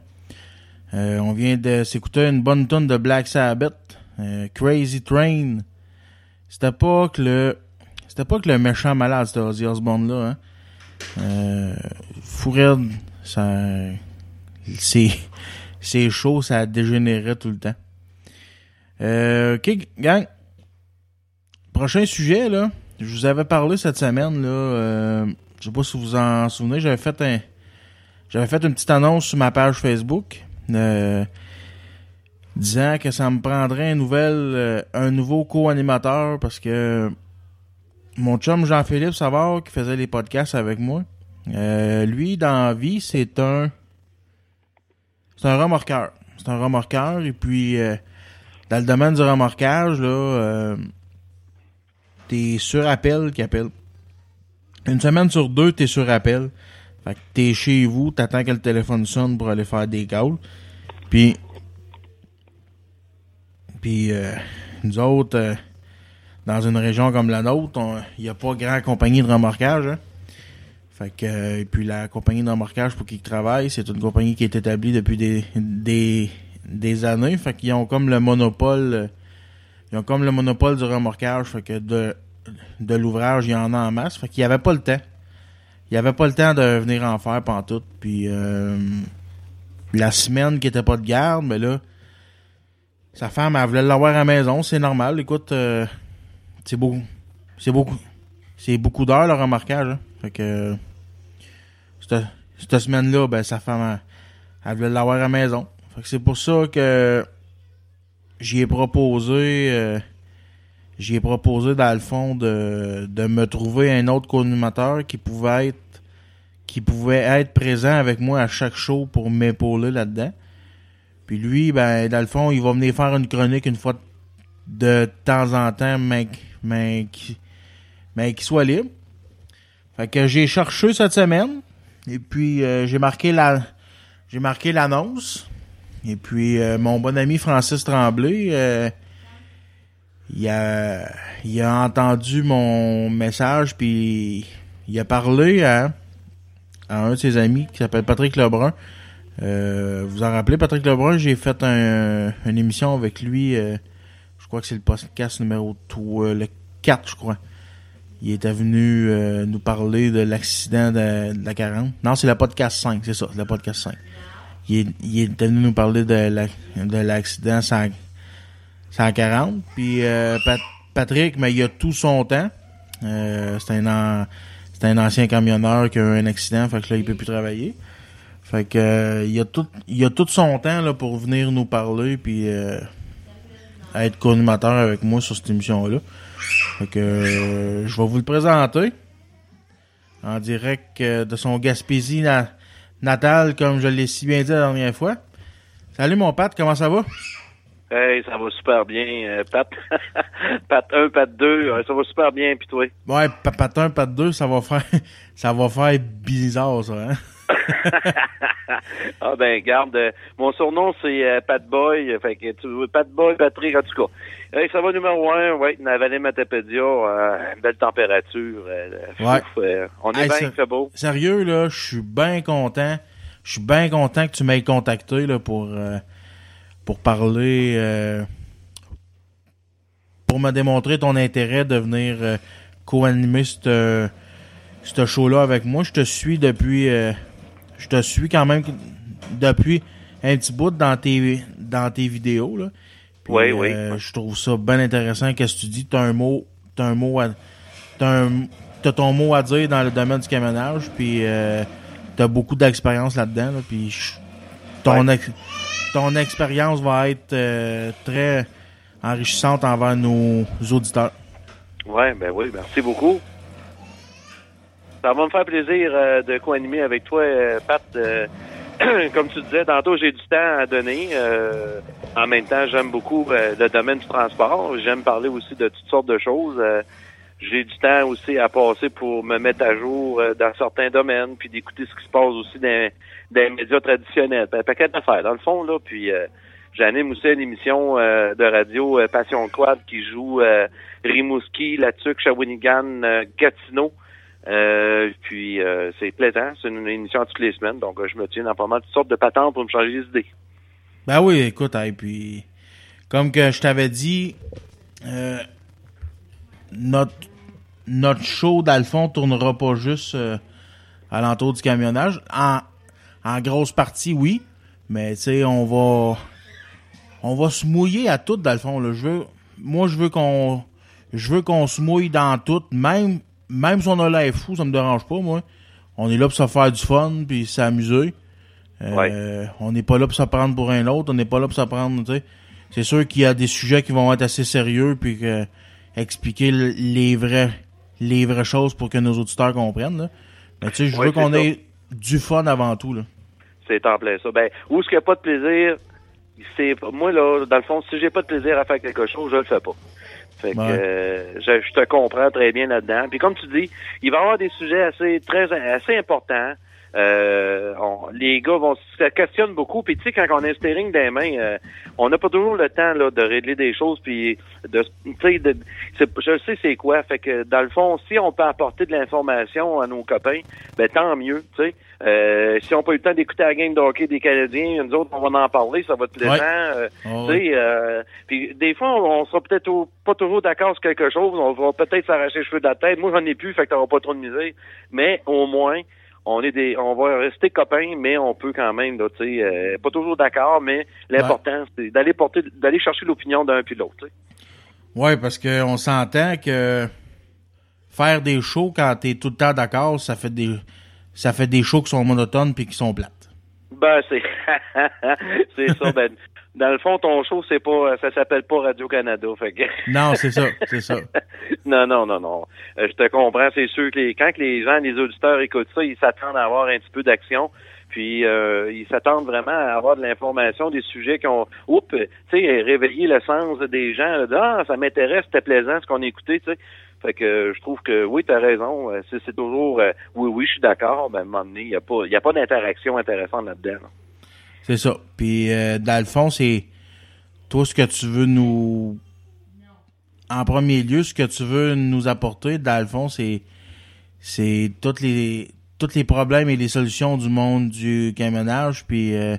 S1: Euh, on vient de s'écouter une bonne tonne de Black Sabbath, euh, Crazy Train. C'était pas que le, c'était pas que le méchant malade, c'était Ozzy Osbourne là. Hein. Euh, ça, c'est, c'est chaud, ça dégénérait tout le temps. Ok, gang. Prochain sujet là. Je vous avais parlé cette semaine là. Euh, je sais pas si vous en souvenez, j'avais fait un, j'avais fait une petite annonce sur ma page Facebook. Euh, disant que ça me prendrait un nouvel euh, un nouveau co-animateur parce que mon chum Jean-Philippe Savard qui faisait les podcasts avec moi euh, lui dans la vie c'est un c'est un remorqueur c'est un remorqueur et puis euh, dans le domaine du remorquage là euh, t'es sur appel qui appelle une semaine sur deux t'es sur appel fait que t'es chez vous t'attends que le téléphone sonne pour aller faire des calls puis puis euh, nous autres, euh, dans une région comme la nôtre, il n'y a pas grand compagnie de remorquage. hein. Fait que euh, et puis la compagnie de remorquage pour qui ils travaillent, c'est une compagnie qui est établie depuis des des, des années. Fait qu'ils ont comme le monopole. euh, Ils ont comme le monopole du remorquage. Fait que de, de l'ouvrage, il y en a en masse. Fait qu'il n'y avait pas le temps. Il avait pas le temps de venir en faire pantoute. Puis euh, la semaine qui était pas de garde, mais là, sa femme, elle voulait l'avoir à la maison, c'est normal. Écoute, euh, c'est beaucoup. C'est beaucoup. C'est beaucoup d'heures le remorquage. Hein. Fait que cette, cette semaine-là, ben sa femme, elle, elle voulait l'avoir à la maison. Fait que c'est pour ça que j'y ai proposé. euh, j'y ai proposé dans le fond de, de me trouver un autre co-animateur qui pouvait être qui pouvait être présent avec moi à chaque show pour m'épauler là-dedans. Puis lui, ben, dans le fond, il va venir faire une chronique une fois de temps en temps, mais, mais, mais qu'il soit libre. Fait que j'ai cherché cette semaine. Et puis, euh, j'ai marqué la, j'ai marqué l'annonce. Et puis, euh, mon bon ami Francis Tremblay, euh, il a, il a entendu mon message, puis il a parlé à, à un de ses amis qui s'appelle Patrick Lebrun. Euh, vous en rappelez, Patrick Lebrun, j'ai fait un, une émission avec lui, euh, je crois que c'est le podcast numéro 3, le 4, je crois. Il était venu euh, nous parler de l'accident de, la 40. Non, c'est le podcast 5, c'est ça, c'est le podcast 5. Il, est- était venu nous parler de la- de l'accident 100 140. Puis euh, Pat- Patrick, mais il a tout son temps. Euh, c'est un, c'est un ancien camionneur qui a eu un accident, fait que là, il peut plus travailler. Fait que euh, il a tout il a tout son temps là pour venir nous parler puis euh, être co-animateur avec moi sur cette émission là. Fait que euh, je vais vous le présenter en direct euh, de son Gaspésie na- natal comme je l'ai si bien dit la dernière fois. Salut mon Pat, comment ça va?
S8: Hey, ça va super bien, euh, Pat. Pat 1, Pat 2, euh, ça va super bien, puis toi?
S1: Ouais, pa- Pat 1, Pat 2, ça va faire ça va faire bizarre ça hein?
S8: ah ben, garde, euh, mon surnom c'est euh, Pat Boy, fait que tu Pat Boy, Patrick, en tout cas. Hey, ça va numéro un, ouais, Navalet Matapédia, euh, belle température.
S1: Ouais.
S8: fouf, on est
S1: Hey,
S8: bien, fait beau.
S1: Sérieux, là, je suis bien content. Je suis bien content que tu m'aies contacté là, pour, pour parler, euh, pour me démontrer ton intérêt de venir euh, co-animer ce ce show-là avec moi. Je te suis depuis, euh, je te suis quand même depuis un petit bout dans tes, dans tes vidéos. Là. Puis,
S8: Oui, oui.
S1: euh, Je trouve ça bien intéressant. Qu'est-ce que tu dis? T'as un mot, t'as un mot à, t'as un, ton mot à dire dans le domaine du camionnage, puis euh, t'as beaucoup d'expérience là-dedans, là, puis je- ton, ex- ton expérience va être euh, très enrichissante envers nos auditeurs.
S8: Ouais, ben oui, merci beaucoup. Ça va me faire plaisir euh, de co-animer avec toi, euh, Pat. comme tu disais, tantôt, j'ai du temps à donner. en même temps, j'aime beaucoup le domaine du transport. J'aime parler aussi de toutes sortes de choses. j'ai du temps aussi à passer pour me mettre à jour dans certains domaines, puis d'écouter ce qui se passe aussi dans, dans les médias traditionnels. Un paquet d'affaires, dans le fond, là. Puis euh, j'anime aussi une émission euh, de radio euh, Passion Quad qui joue euh, Rimouski, Latuc, Shawinigan, euh, Gatineau. Euh, puis c'est plaisant, c'est une émission toutes les semaines, donc je me tiens dans pas mal toutes sortes de patentes pour me changer les idées.
S1: Ben oui, écoute, et puis comme que je t'avais dit, notre notre show d'Alphon tournera pas juste euh, à l'entour du camionnage. En, en grosse partie, oui, mais tu sais, on va on va se mouiller à tout dans le fond. Là. Je veux, moi, je veux qu'on je veux qu'on se mouille dans tout, même même si on a l'air fou, ça me dérange pas, moi. On est là pour se faire du fun puis s'amuser. Euh, On n'est pas là pour se prendre pour un autre. On n'est pas là pour se prendre, tu sais. C'est sûr qu'il y a des sujets qui vont être assez sérieux puis que expliquer les vrais les vraies choses pour que nos auditeurs comprennent. Là. Mais tu sais, je
S8: Ouais,
S1: veux qu'on ait du fun avant tout. Là.
S8: C'est en plein ça. Ben, où est-ce qu'il n'y a pas de plaisir, c'est moi là, dans le fond, si j'ai pas de plaisir à faire quelque chose, je le fais pas. Fait que
S1: Ouais.
S8: euh, je, je te comprends très bien là-dedans. Puis comme tu dis, il va y avoir des sujets assez très assez importants. Euh, on- les gars vont se questionnent beaucoup. Puis tu sais, quand on a un steering les mains, euh, on n'a pas toujours le temps là, de régler des choses. Puis de, tu sais, de, je sais c'est quoi. Fait que dans le fond, si on peut apporter de l'information à nos copains, ben tant mieux. Tu sais, Euh, si on n'a pas eu le temps d'écouter la game de hockey des Canadiens, nous autres, on va en parler, ça va être plaisant.
S1: Ouais. Oh,
S8: tu sais, puis des fois, on, on sera peut-être pas toujours d'accord sur quelque chose. On va peut-être s'arracher les cheveux de la tête. Moi, j'en ai plus, fait que t'auras pas trop de misère. Mais au moins, on est des, on va rester copains, mais on peut quand même, tu sais, euh, pas toujours d'accord. Mais l'important, c'est d'aller porter, d'aller chercher l'opinion d'un puis l'autre.
S1: Ouais, parce que on s'entend que faire des shows quand t'es tout le temps d'accord, ça fait des ça fait des shows qui sont monotones puis qui sont plates.
S8: Ben, c'est, c'est ça. Ben, dans le fond, ton show, c'est pas, ça s'appelle pas Radio Canada. Fait que.
S1: Non, c'est ça, c'est ça.
S8: non, non, non, non. Euh, je te comprends. C'est sûr que les, quand que les gens, les auditeurs écoutent ça, ils s'attendent à avoir un petit peu d'action. Puis euh, ils s'attendent vraiment à avoir de l'information, des sujets qui ont, oups, tu sais, réveiller le sens des gens. là, de, ah, ça m'intéresse, c'était plaisant ce qu'on écoutait, tu sais. Fait que euh, je trouve que oui, tu as raison. euh, C'est, toujours euh, oui, oui, je suis d'accord. Ben, à un moment donné, il n'y a pas, y a pas d'interaction intéressante là-dedans. là.
S1: C'est ça. Puis euh, dans le fond, c'est toi ce que tu veux nous en premier lieu, ce que tu veux nous apporter, dans le fond, c'est c'est toutes les tous les problèmes et les solutions du monde du camionnage, puis euh,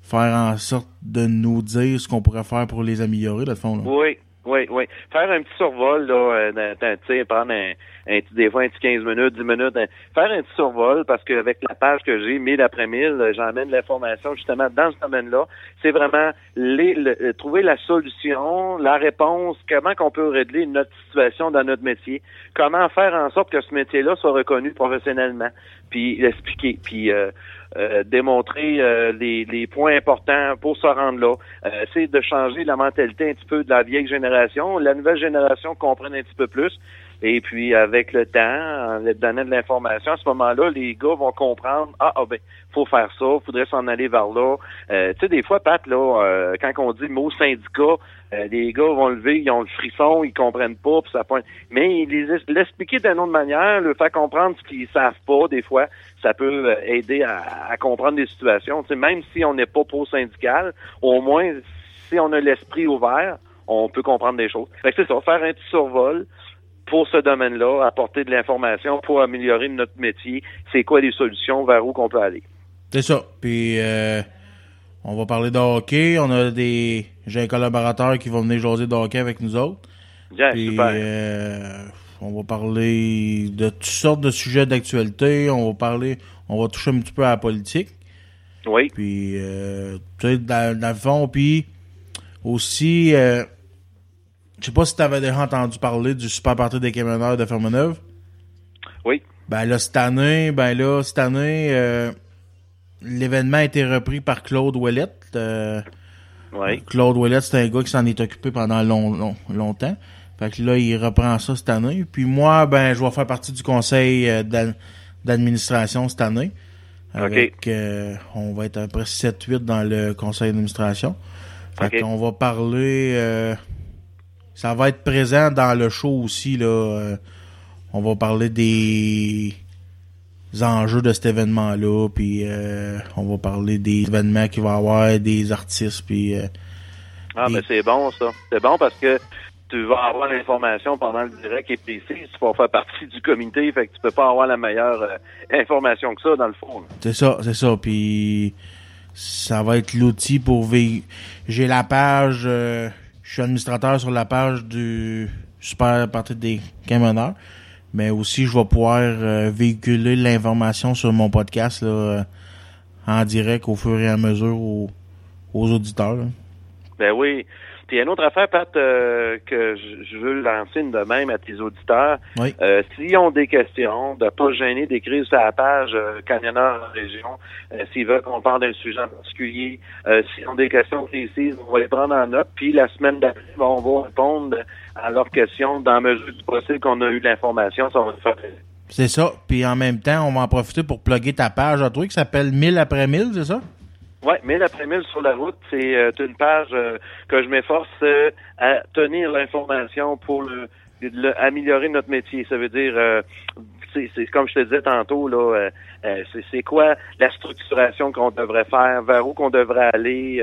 S1: faire en sorte de nous dire ce qu'on pourrait faire pour les améliorer, dans le fond. Là.
S8: Oui, oui, oui. Faire un petit survol, là, euh, tu sais, prendre un, petit, des fois un petit 15 minutes, 10 minutes, un- faire un petit survol, parce qu'avec la page que j'ai, mille après mille, euh, j'emmène l'information justement dans ce domaine-là. C'est vraiment les, le- euh, trouver la solution, la réponse, comment qu'on peut régler notre situation dans notre métier, comment faire en sorte que ce métier-là soit reconnu professionnellement, puis l'expliquer, puis euh, euh, démontrer euh, les, les points importants pour se rendre là. Euh, essayer de changer la mentalité un petit peu de la vieille génération. La nouvelle génération comprenne un petit peu plus. Et puis, avec le temps, en leur donnant de l'information, à ce moment-là, les gars vont comprendre, ah, ah ben, faut faire ça, faudrait s'en aller vers là. Euh, tu sais, des fois, Pat, là, euh, quand on dit le mot syndicat, euh, les gars vont lever, ils ont le frisson, ils comprennent pas, puis ça pointe. Mais l'expliquer d'une autre manière, leur faire comprendre ce qu'ils savent pas, des fois, ça peut euh, aider à, à comprendre des situations. Tu sais, même si on n'est pas pro-syndical, au moins, si on a l'esprit ouvert, on peut comprendre des choses. Fait que c'est ça, faire un petit survol pour ce domaine-là, apporter de l'information pour améliorer notre métier. C'est quoi les solutions, vers où qu'on peut aller?
S1: C'est ça. Puis euh, on va parler de hockey. On a des. J'ai un collaborateur qui va venir jaser de hockey avec nous autres.
S8: Bien,
S1: Puis
S8: super.
S1: euh, on va parler de toutes sortes de sujets d'actualité. On va parler. On va toucher un petit peu à la politique.
S8: Oui.
S1: Puis euh, tu sais, dans, dans le fond, puis aussi. Euh, je sais pas si tu avais déjà entendu parler du super party des camionneurs de Fermeneuve.
S8: Oui.
S1: Ben là, cette année, ben là, cette année, euh, l'événement a été repris par Claude Ouellette. Euh,
S8: Oui.
S1: Claude Ouellette, c'est un gars qui s'en est occupé pendant long, long- longtemps. Fait que là, il reprend ça cette année. Puis moi, ben, je vais faire partie du conseil euh, d'ad- d'administration cette année. Avec, euh, on va être à peu près 7-8 dans le conseil d'administration. Fait
S8: Ok.
S1: qu'on va parler... ça va être présent dans le show aussi, là. euh, on va parler des enjeux de cet événement-là, puis euh, on va parler des événements qu'il va y avoir, des artistes, puis... euh,
S8: Ah,
S1: Des-
S8: ben c'est bon, ça. C'est bon parce que tu vas avoir l'information pendant le direct et précis, tu vas faire partie du comité, fait que tu peux pas avoir la meilleure euh, information que ça, dans le fond.
S1: C'est ça, c'est ça. Puis ça va être l'outil pour vé... J'ai la page, euh, je suis administrateur sur la page du Super Parti des camionneurs, mais aussi je vais pouvoir euh, véhiculer l'information sur mon podcast là, euh, en direct au fur et à mesure aux, aux auditeurs.
S8: Ben oui. Puis une autre affaire, Pat, euh, que je veux lancer une de même à tes auditeurs.
S1: Oui.
S8: Euh, S'ils ont des questions, de pas gêner d'écrire sur la page euh, Camionneur en région. Euh, S'ils veulent qu'on parle d'un sujet en particulier, euh, s'ils ont des questions précises, on va les prendre en note. Puis la semaine d'après, on va répondre à leurs questions dans la mesure du possible qu'on a eu l'information. Ça va nous faire plaisir.
S1: C'est ça. Puis en même temps, on va en profiter pour plugger ta page à toi qui s'appelle 1000 après 1000, c'est ça?
S8: Oui, mais l'après-midi sur la route, c'est euh, une page euh, que je m'efforce euh, à tenir l'information pour le, le- améliorer notre métier. Ça veut dire, euh, c'est comme je te disais tantôt, là, euh, euh, c'est- quoi la structuration qu'on devrait faire, vers où qu'on devrait aller.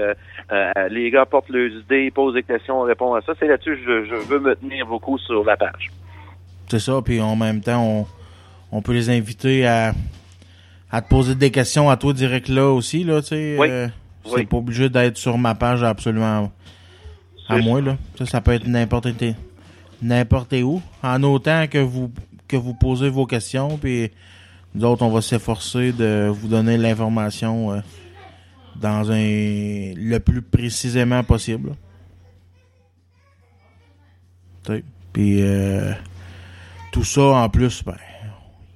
S8: les gars portent leurs idées, posent des questions, on répond à ça. C'est là-dessus que je, je veux me tenir beaucoup sur la page.
S1: C'est ça. Puis en même temps, on, on peut les inviter à, à te poser des questions à toi direct là aussi, là, tu sais.
S8: Oui.
S1: euh, c'est
S8: Oui.
S1: pas obligé d'être sur ma page absolument à moi, là. Ça, ça peut être n'importe n'importe où. En autant que vous que vous posez vos questions, puis nous autres, on va s'efforcer de vous donner l'information euh, dans un le plus précisément possible. Puis euh, tout ça en plus, ben,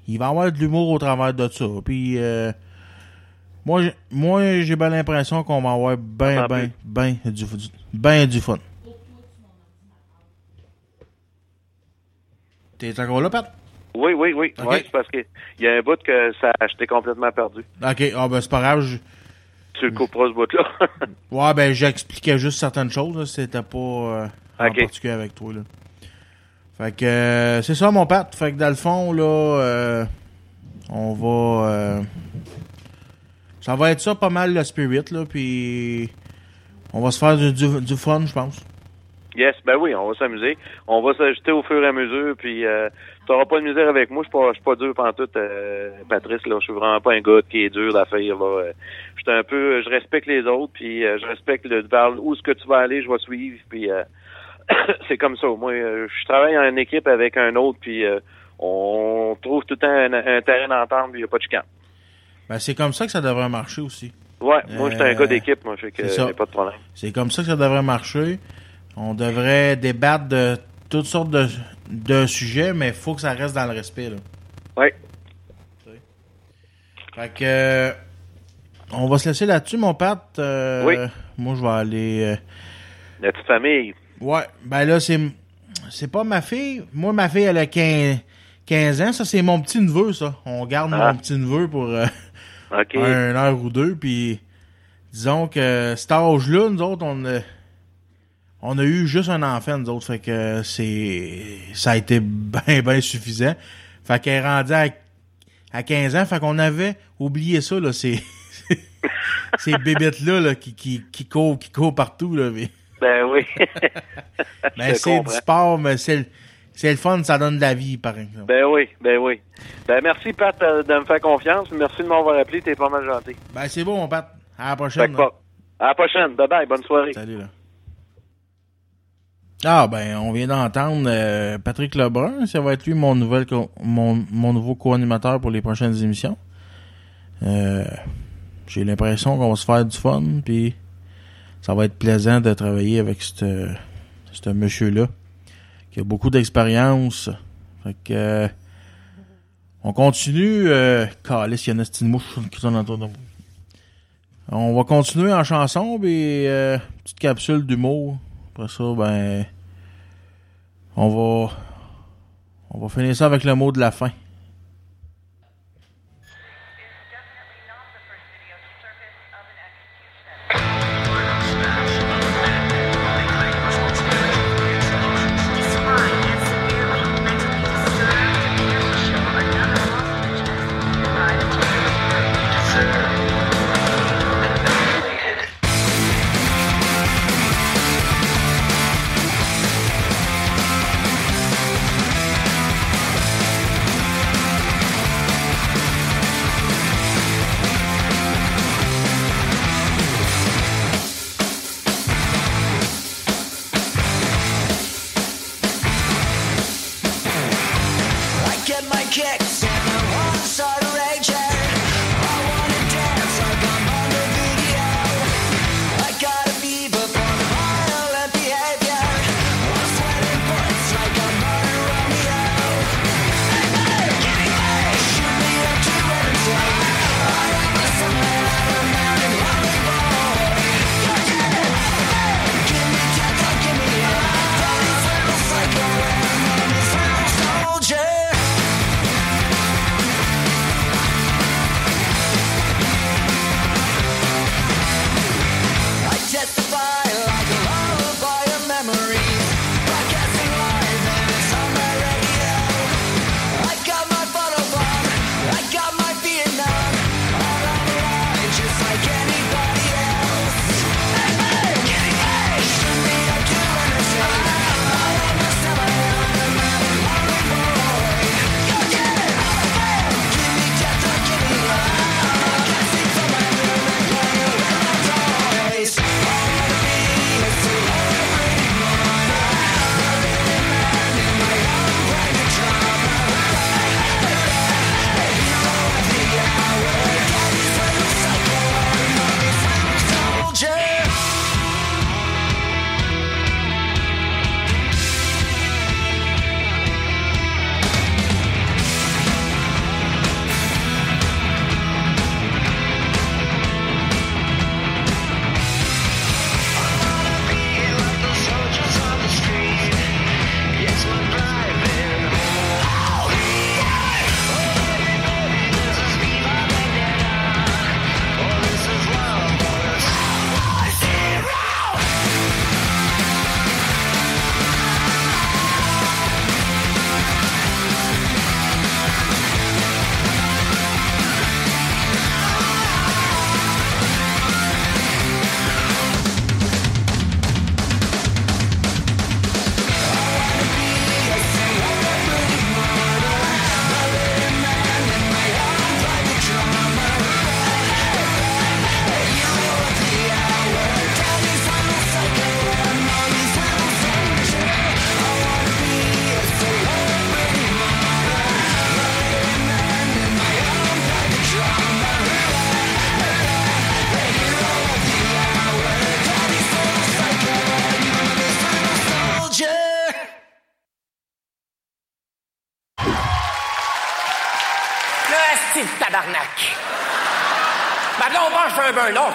S1: il va y avoir de l'humour au travers de ça. Puis euh, moi, j'ai- moi, j'ai bien l'impression qu'on va avoir ben,
S8: Ah,
S1: ben, ben du, ben du fun. T'es encore là, Pat?
S8: Oui, oui, oui.
S1: Ok.
S8: Ouais, c'est parce qu'il y a un bout que ça, j'étais complètement perdu.
S1: Ok, ah ben c'est pas grave. je-
S8: Tu le couperas ce bout-là.
S1: Ouais, ben j'expliquais juste certaines choses. là. C'était pas euh, en particulier avec toi. Là. Fait que euh, c'est ça, mon Pat. Fait que dans le fond, là, euh, on va... euh, ça va être ça pas mal le spirit, là. Puis on va se faire du, du, du fun, je pense.
S8: Yes, ben oui, on va s'amuser. On va s'ajouter au fur et à mesure, puis euh, t'auras pas de misère avec moi. Je suis pas, dur pantoute, euh, Patrice. Là, je suis vraiment pas un gars qui est dur d'affaire. Là, je un peu, je respecte les autres, puis je respecte le où ce que tu vas aller, je vais suivre, puis c'est comme ça. Moi, euh, je travaille en équipe avec un autre, puis euh, on trouve tout le temps un, un terrain d'entente, puis il y a pas de chicane.
S1: Ben, c'est comme ça que ça devrait marcher aussi.
S8: Ouais, moi, je suis un
S1: Euh,
S8: gars d'équipe, moi, je sais que j'ai pas de problème.
S1: C'est comme ça que ça devrait marcher. On devrait débattre de toutes sortes de, de sujets, mais il faut que ça reste dans le respect. Là.
S8: Ouais.
S1: Fait que euh, on va se laisser là-dessus, mon Pat. Euh,
S8: Oui.
S1: Moi, je vais aller. euh,
S8: La petite famille.
S1: Ouais, ben là, c'est c'est pas ma fille. Moi, ma fille, elle a 15, 15 ans. Ça, c'est mon petit neveu, ça. On garde
S8: Ah.
S1: mon petit neveu pour euh, un heure ou deux. Puis, disons que cet âge-là, nous autres, on a, on a eu juste un enfant, nous autres. Fait que c'est ça a été bien, bien suffisant. Fait qu'elle est rendue à, à 15 ans. Fait qu'on avait oublié ça, là. Ces, ces bébêtes-là là, qui, qui, qui courent, qui courent partout, là. Mais...
S8: Ben oui.
S1: Ben, c'est du sport, mais c'est le, c'est le fun, ça donne de la vie, par exemple.
S8: Ben oui, ben oui. Ben merci Pat euh, de me faire confiance. Merci de m'avoir appelé, t'es pas mal gentil.
S1: Ben, c'est bon, mon Pat. À la prochaine.
S8: pas. À la prochaine. Bye bye, bonne soirée.
S1: Salut, là. Ah, ben, on vient d'entendre euh, Patrick Lebrun. Ça va être lui mon, nouvel co- mon, mon nouveau co-animateur pour les prochaines émissions. Euh, J'ai l'impression qu'on va se faire du fun, puis ça va être plaisant de travailler avec ce monsieur-là, qui a beaucoup d'expérience. Fait que... euh, on continue. Euh, Calice, il y a une mouche qui. On va continuer en chanson, puis euh, petite capsule d'humour. Après ça, ben, on va, on va finir ça avec le mot de la fin.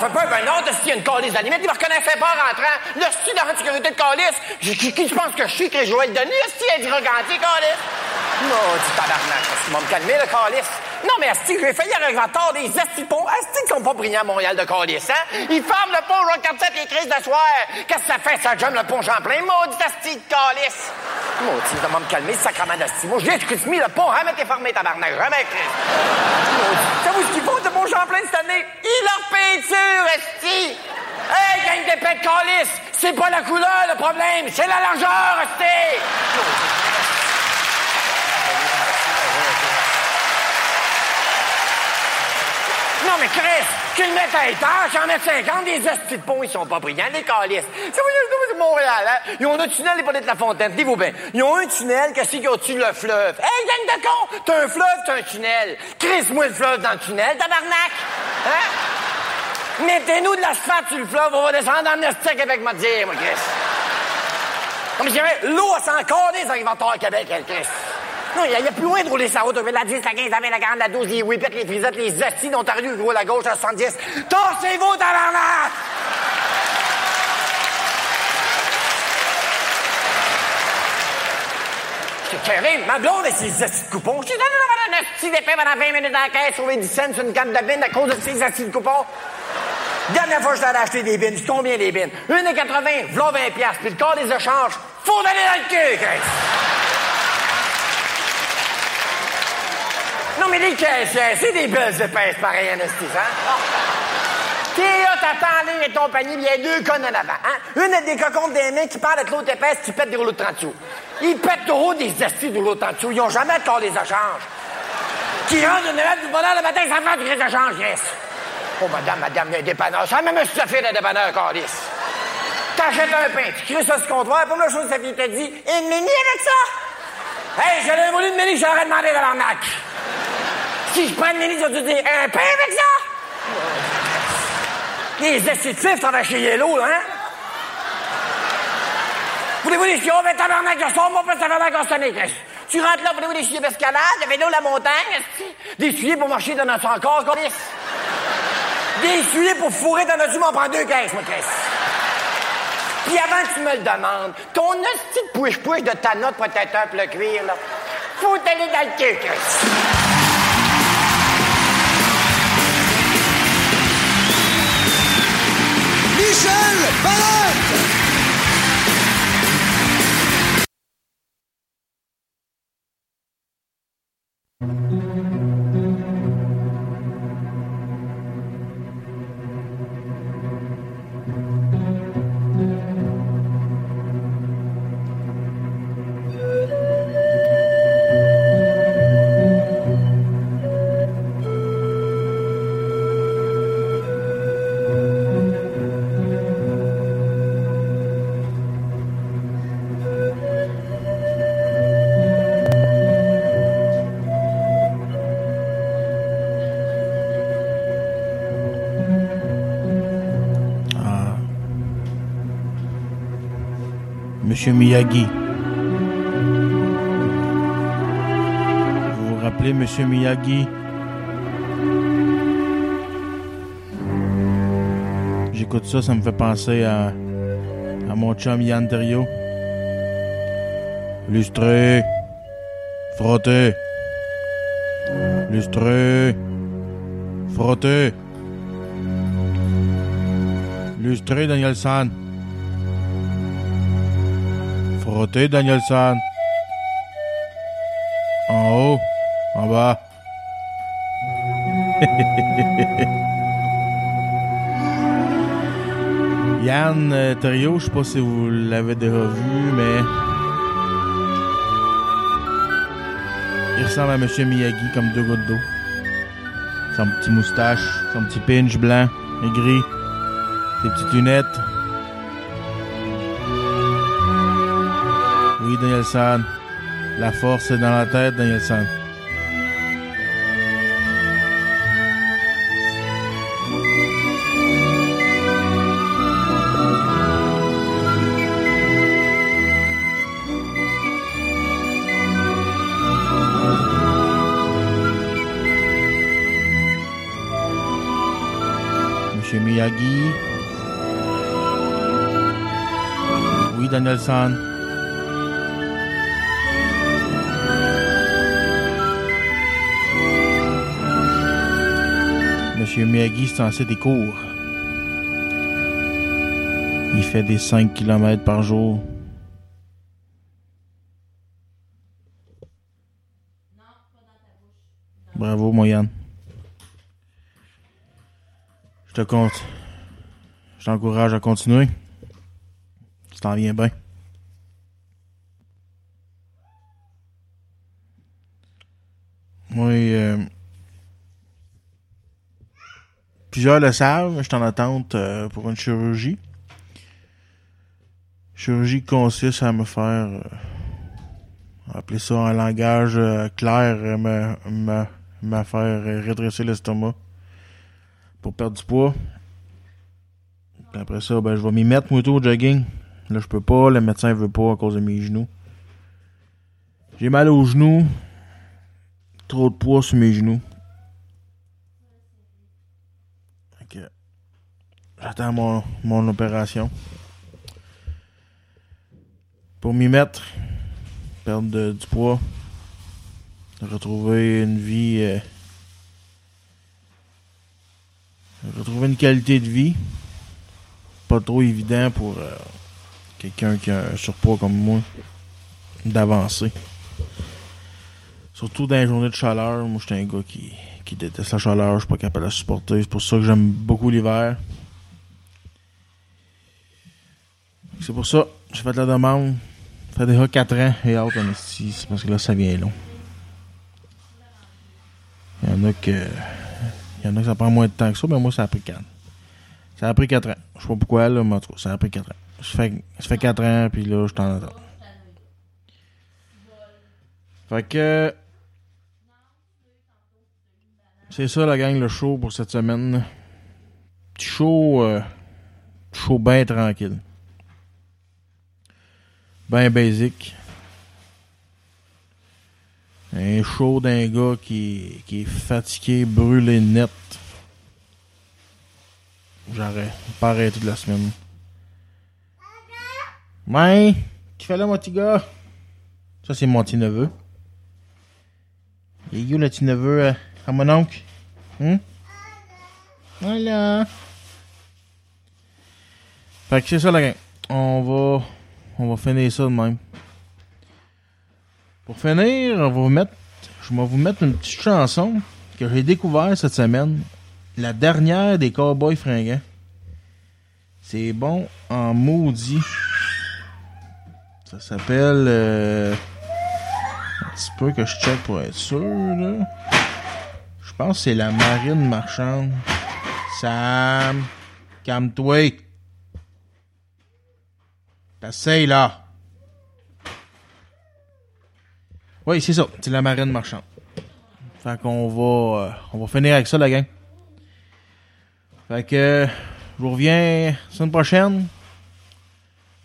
S9: Pas un burn-out, est-ce qu'il y a une calice de limite? Il me reconnaissait pas en rentrant. Le sti dans la sécurité de calice? Qui, qui je pense que je suis que donné? Est-ce qu'il a dit reganté, calice? Non, du tabarnak. Est-ce qu'il va me calmer, le calice? Non, mais Asti, j'ai failli arriver en retard des Asti de pont. Asti qui sont pas brillants à Montréal de calice, hein? Ils ferment le pont, je 47 les crises de soir. Qu'est-ce que ça fait, ça jomme le pont Champlain? Maudit Asti de calice. Maudit, il va me calmer, sacrement d'Asti. Moi, j'ai mis le pont, été fermé, tabarnak. Chris. Savez-vous ce qu'ils font, Champlain, cette année? Ils leur peinture, Esti! Hey, gang d'épais de calice! C'est pas la couleur, le problème, c'est la largeur, Esti! Non, mais Chris, qu'ils mettent à étage, j'en mets 50, des hosties de pont, ils sont pas brillants, les calices. C'est c'est Montréal, hein? Ils ont un tunnel, les pas de la fontaine, dites-vous bien. Ils ont un tunnel, qu'est-ce qu'il y a au-dessus de le fleuve? Hey, gang de con! T'as un fleuve, t'as un tunnel. Chris-moi le fleuve dans le tunnel, tabarnak! Hein? Mettez-nous de l'asphalte sur le fleuve, on va descendre en estique avec ma dire, moi, Chris. Mais je dirais, l'eau, elle s'en calait, ça arrive en à Québec, elle, Chris. Non, il y, y a plus loin de rouler sa route. La 10, la 15, la 20, la 40, la 12, les whippets, les frisettes, les astis dont t'as le gros la gauche à 70. Tassez-vous, tabarnak! Carré, ma blonde et ses astis de coupons. Je t'ai donné un asti d'épais pendant 20 minutes dans la caisse, sauver 10 cents sur une canne de bine à cause de ses astis de coupons. Dernière fois que je t'allais acheter des bines, combien les bines? Une et 80, v'là 20 piastres, puis le corps des échanges, faut donner dans le cul, Chris! Non, mais les caissières, c'est des belles épaisses pareilles, en esti, hein? T'es là, t'attends en ligne avec ton panier, il y a deux connes en avant, hein? Une a des cocombes des mains qui parle avec l'autre épaisse qui pète des rouleaux de 30 sous. Ils pètent trop des estis de rouleaux de 30 sous. Ils ont jamais corps des échanges. Qui rentrent une lettre du bonheur le matin, ça fait du des échanges, yes. Oh, madame, madame, il y a un dépanneur. Ça même un stuffé de dépanneur, Carlis. T'achètes un pain, tu cries ça sur le comptoir, pour la chose, sa fille t'a dit, une mini avec ça? Hey, j'aurais voulu de Mélie, j'aurais demandé de l'arnaque. Si je prends une Mélie, tu dire, un pain avec ça? Les de fif travaillent chez Yellow, hein? Voulez-vous des chiots? Ben, tabarnak, je sors, mon père, tabarnak, on sonne Tu rentres là, voulez-vous des chiots d'escalade, le vélo, la montagne? Des souliers pour marcher dans notre encore? Des souliers pour fourrer dans notre m'en prends deux caisses, moi, caisse. Puis avant que tu me le demandes, ton hostie de push-push de ta note pour un peu le cuir, là, faut aller dans le cul.
S6: Michel Barrette!
S1: Monsieur Miyagi. Vous vous rappelez, Monsieur Miyagi? J'écoute ça, ça me fait penser à, à mon chum Yann Terrio. Lustré. Frotter. Lustré. Frotter. Lustré, Daniel San. Frotter, Daniel San. En haut. En bas. Yann euh, Terrio, je sais pas si vous l'avez déjà vu, mais il ressemble à Monsieur Miyagi comme deux gouttes d'eau. Son petit moustache, son petit pinch blanc et gris, ses petites lunettes. Oui, Daniel San. La force est dans la tête, Daniel San. Monsieur Miyagi. Oui, Daniel Miyagi, c'est censé des cours. Il fait des 5 km par jour. Bravo, Moyane. Je te compte. Je t'encourage à continuer. Tu t'en viens bien. Moi, euh, plusieurs le savent, je suis en attente euh, pour une chirurgie. Chirurgie consiste à me faire, euh, appeler ça en langage euh, clair, me, me, me faire redresser l'estomac pour perdre du poids. Puis après ça, ben, je vais m'y mettre, moi, tout, au jogging. Là, je peux pas, le médecin veut pas à cause de mes genoux. J'ai mal aux genoux. Trop de poids sur mes genoux. Fait que J'attends mon, mon opération. Pour m'y mettre, perdre du poids, retrouver une vie, euh, retrouver une qualité de vie, pas trop évident pour euh, quelqu'un qui a un surpoids comme moi, d'avancer. Surtout dans les journées de chaleur, moi j'étais un gars qui, qui déteste la chaleur, je suis pas capable de la supporter, c'est pour ça que j'aime beaucoup l'hiver. C'est pour ça, j'ai fait la demande. Ça fait déjà 4 ans et hâte en esti, c'est parce que là ça vient long. Il y en a que. Il y en a que ça prend moins de temps que ça, mais moi ça a pris 4. Ça a pris 4 ans. Je sais pas pourquoi là, mais ça a pris 4 ans. Ça fait, ça fait 4 ans, puis là, je t'en attends. Fait que. C'est ça la gang, le show pour cette semaine. Petit show. euh, show bien tranquille. Ben basic. Un show d'un gars qui, qui est fatigué, brûlé net. J'arrête. Pas arrêter de la semaine. Ouais. Qui fait là, mon petit gars? Ça, c'est mon petit neveu. Est où le petit neveu euh, à mon oncle? Hum? Voilà. Fait que c'est ça, la gang. On va, on va finir ça de même. Pour finir, on va vous mettre, je vais vous mettre une petite chanson que j'ai découvert cette semaine. La dernière des Cowboys fringants. C'est bon en maudit. Ça s'appelle. euh, un petit peu que je check pour être sûr, là. Je pense que c'est la marine marchande. Sam, calme-toi. T'essayes, là. Oui, c'est ça. C'est la marine marchande. Fait qu'on va, euh, on va finir avec ça, la gang. Fait que, je vous reviens semaine prochaine.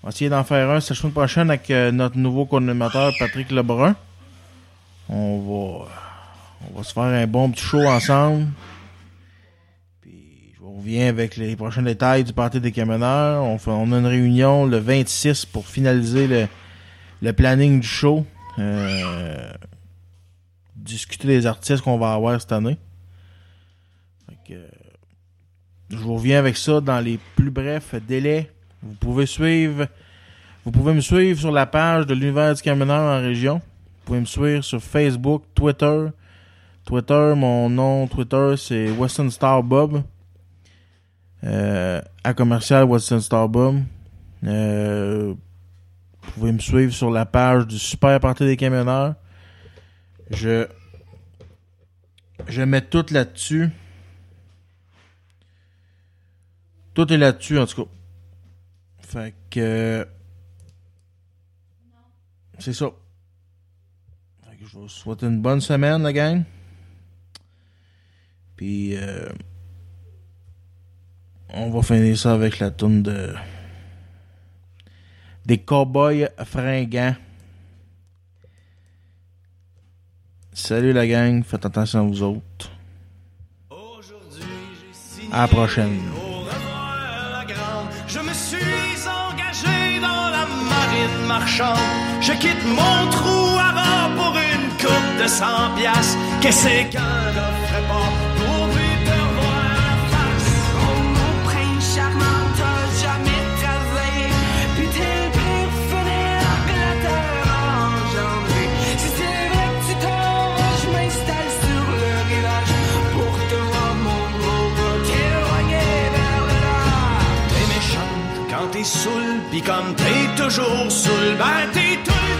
S1: On va essayer d'en faire un cette semaine prochaine avec euh, notre nouveau co-animateur Patrick Lebrun. On va, on va se faire un bon petit show ensemble. Vous reviens avec les prochains détails du party des camionneurs. On, fait, on a une réunion le 26 pour finaliser le, le planning du show. Euh, discuter des artistes qu'on va avoir cette année. Fait que, euh, je vous reviens avec ça dans les plus brefs délais. Vous pouvez suivre, vous pouvez me suivre sur la page de l'univers du camionneur en région. Vous pouvez me suivre sur Facebook, Twitter. Twitter, mon nom Twitter, c'est Western Star Bob. Euh, à commercial Western Star Bob. Euh, vous pouvez me suivre sur la page du Super Party des camionneurs. Je je mets tout là-dessus. Tout est là-dessus, en tout cas. Fait que. C'est ça. Fait que je vous souhaite une bonne semaine, la gang. Puis. euh, on va finir ça avec la tune de. Des cowboys fringants. Salut la gang, faites attention à vous autres. À la prochaine.
S6: Je me suis engagé dans la marine marchande. Je quitte mon trou rang pour une coupe de 100 piastres. Qu'est-ce qu'un t'es saoul, pis comme t'es toujours saoul, ben t'es tout.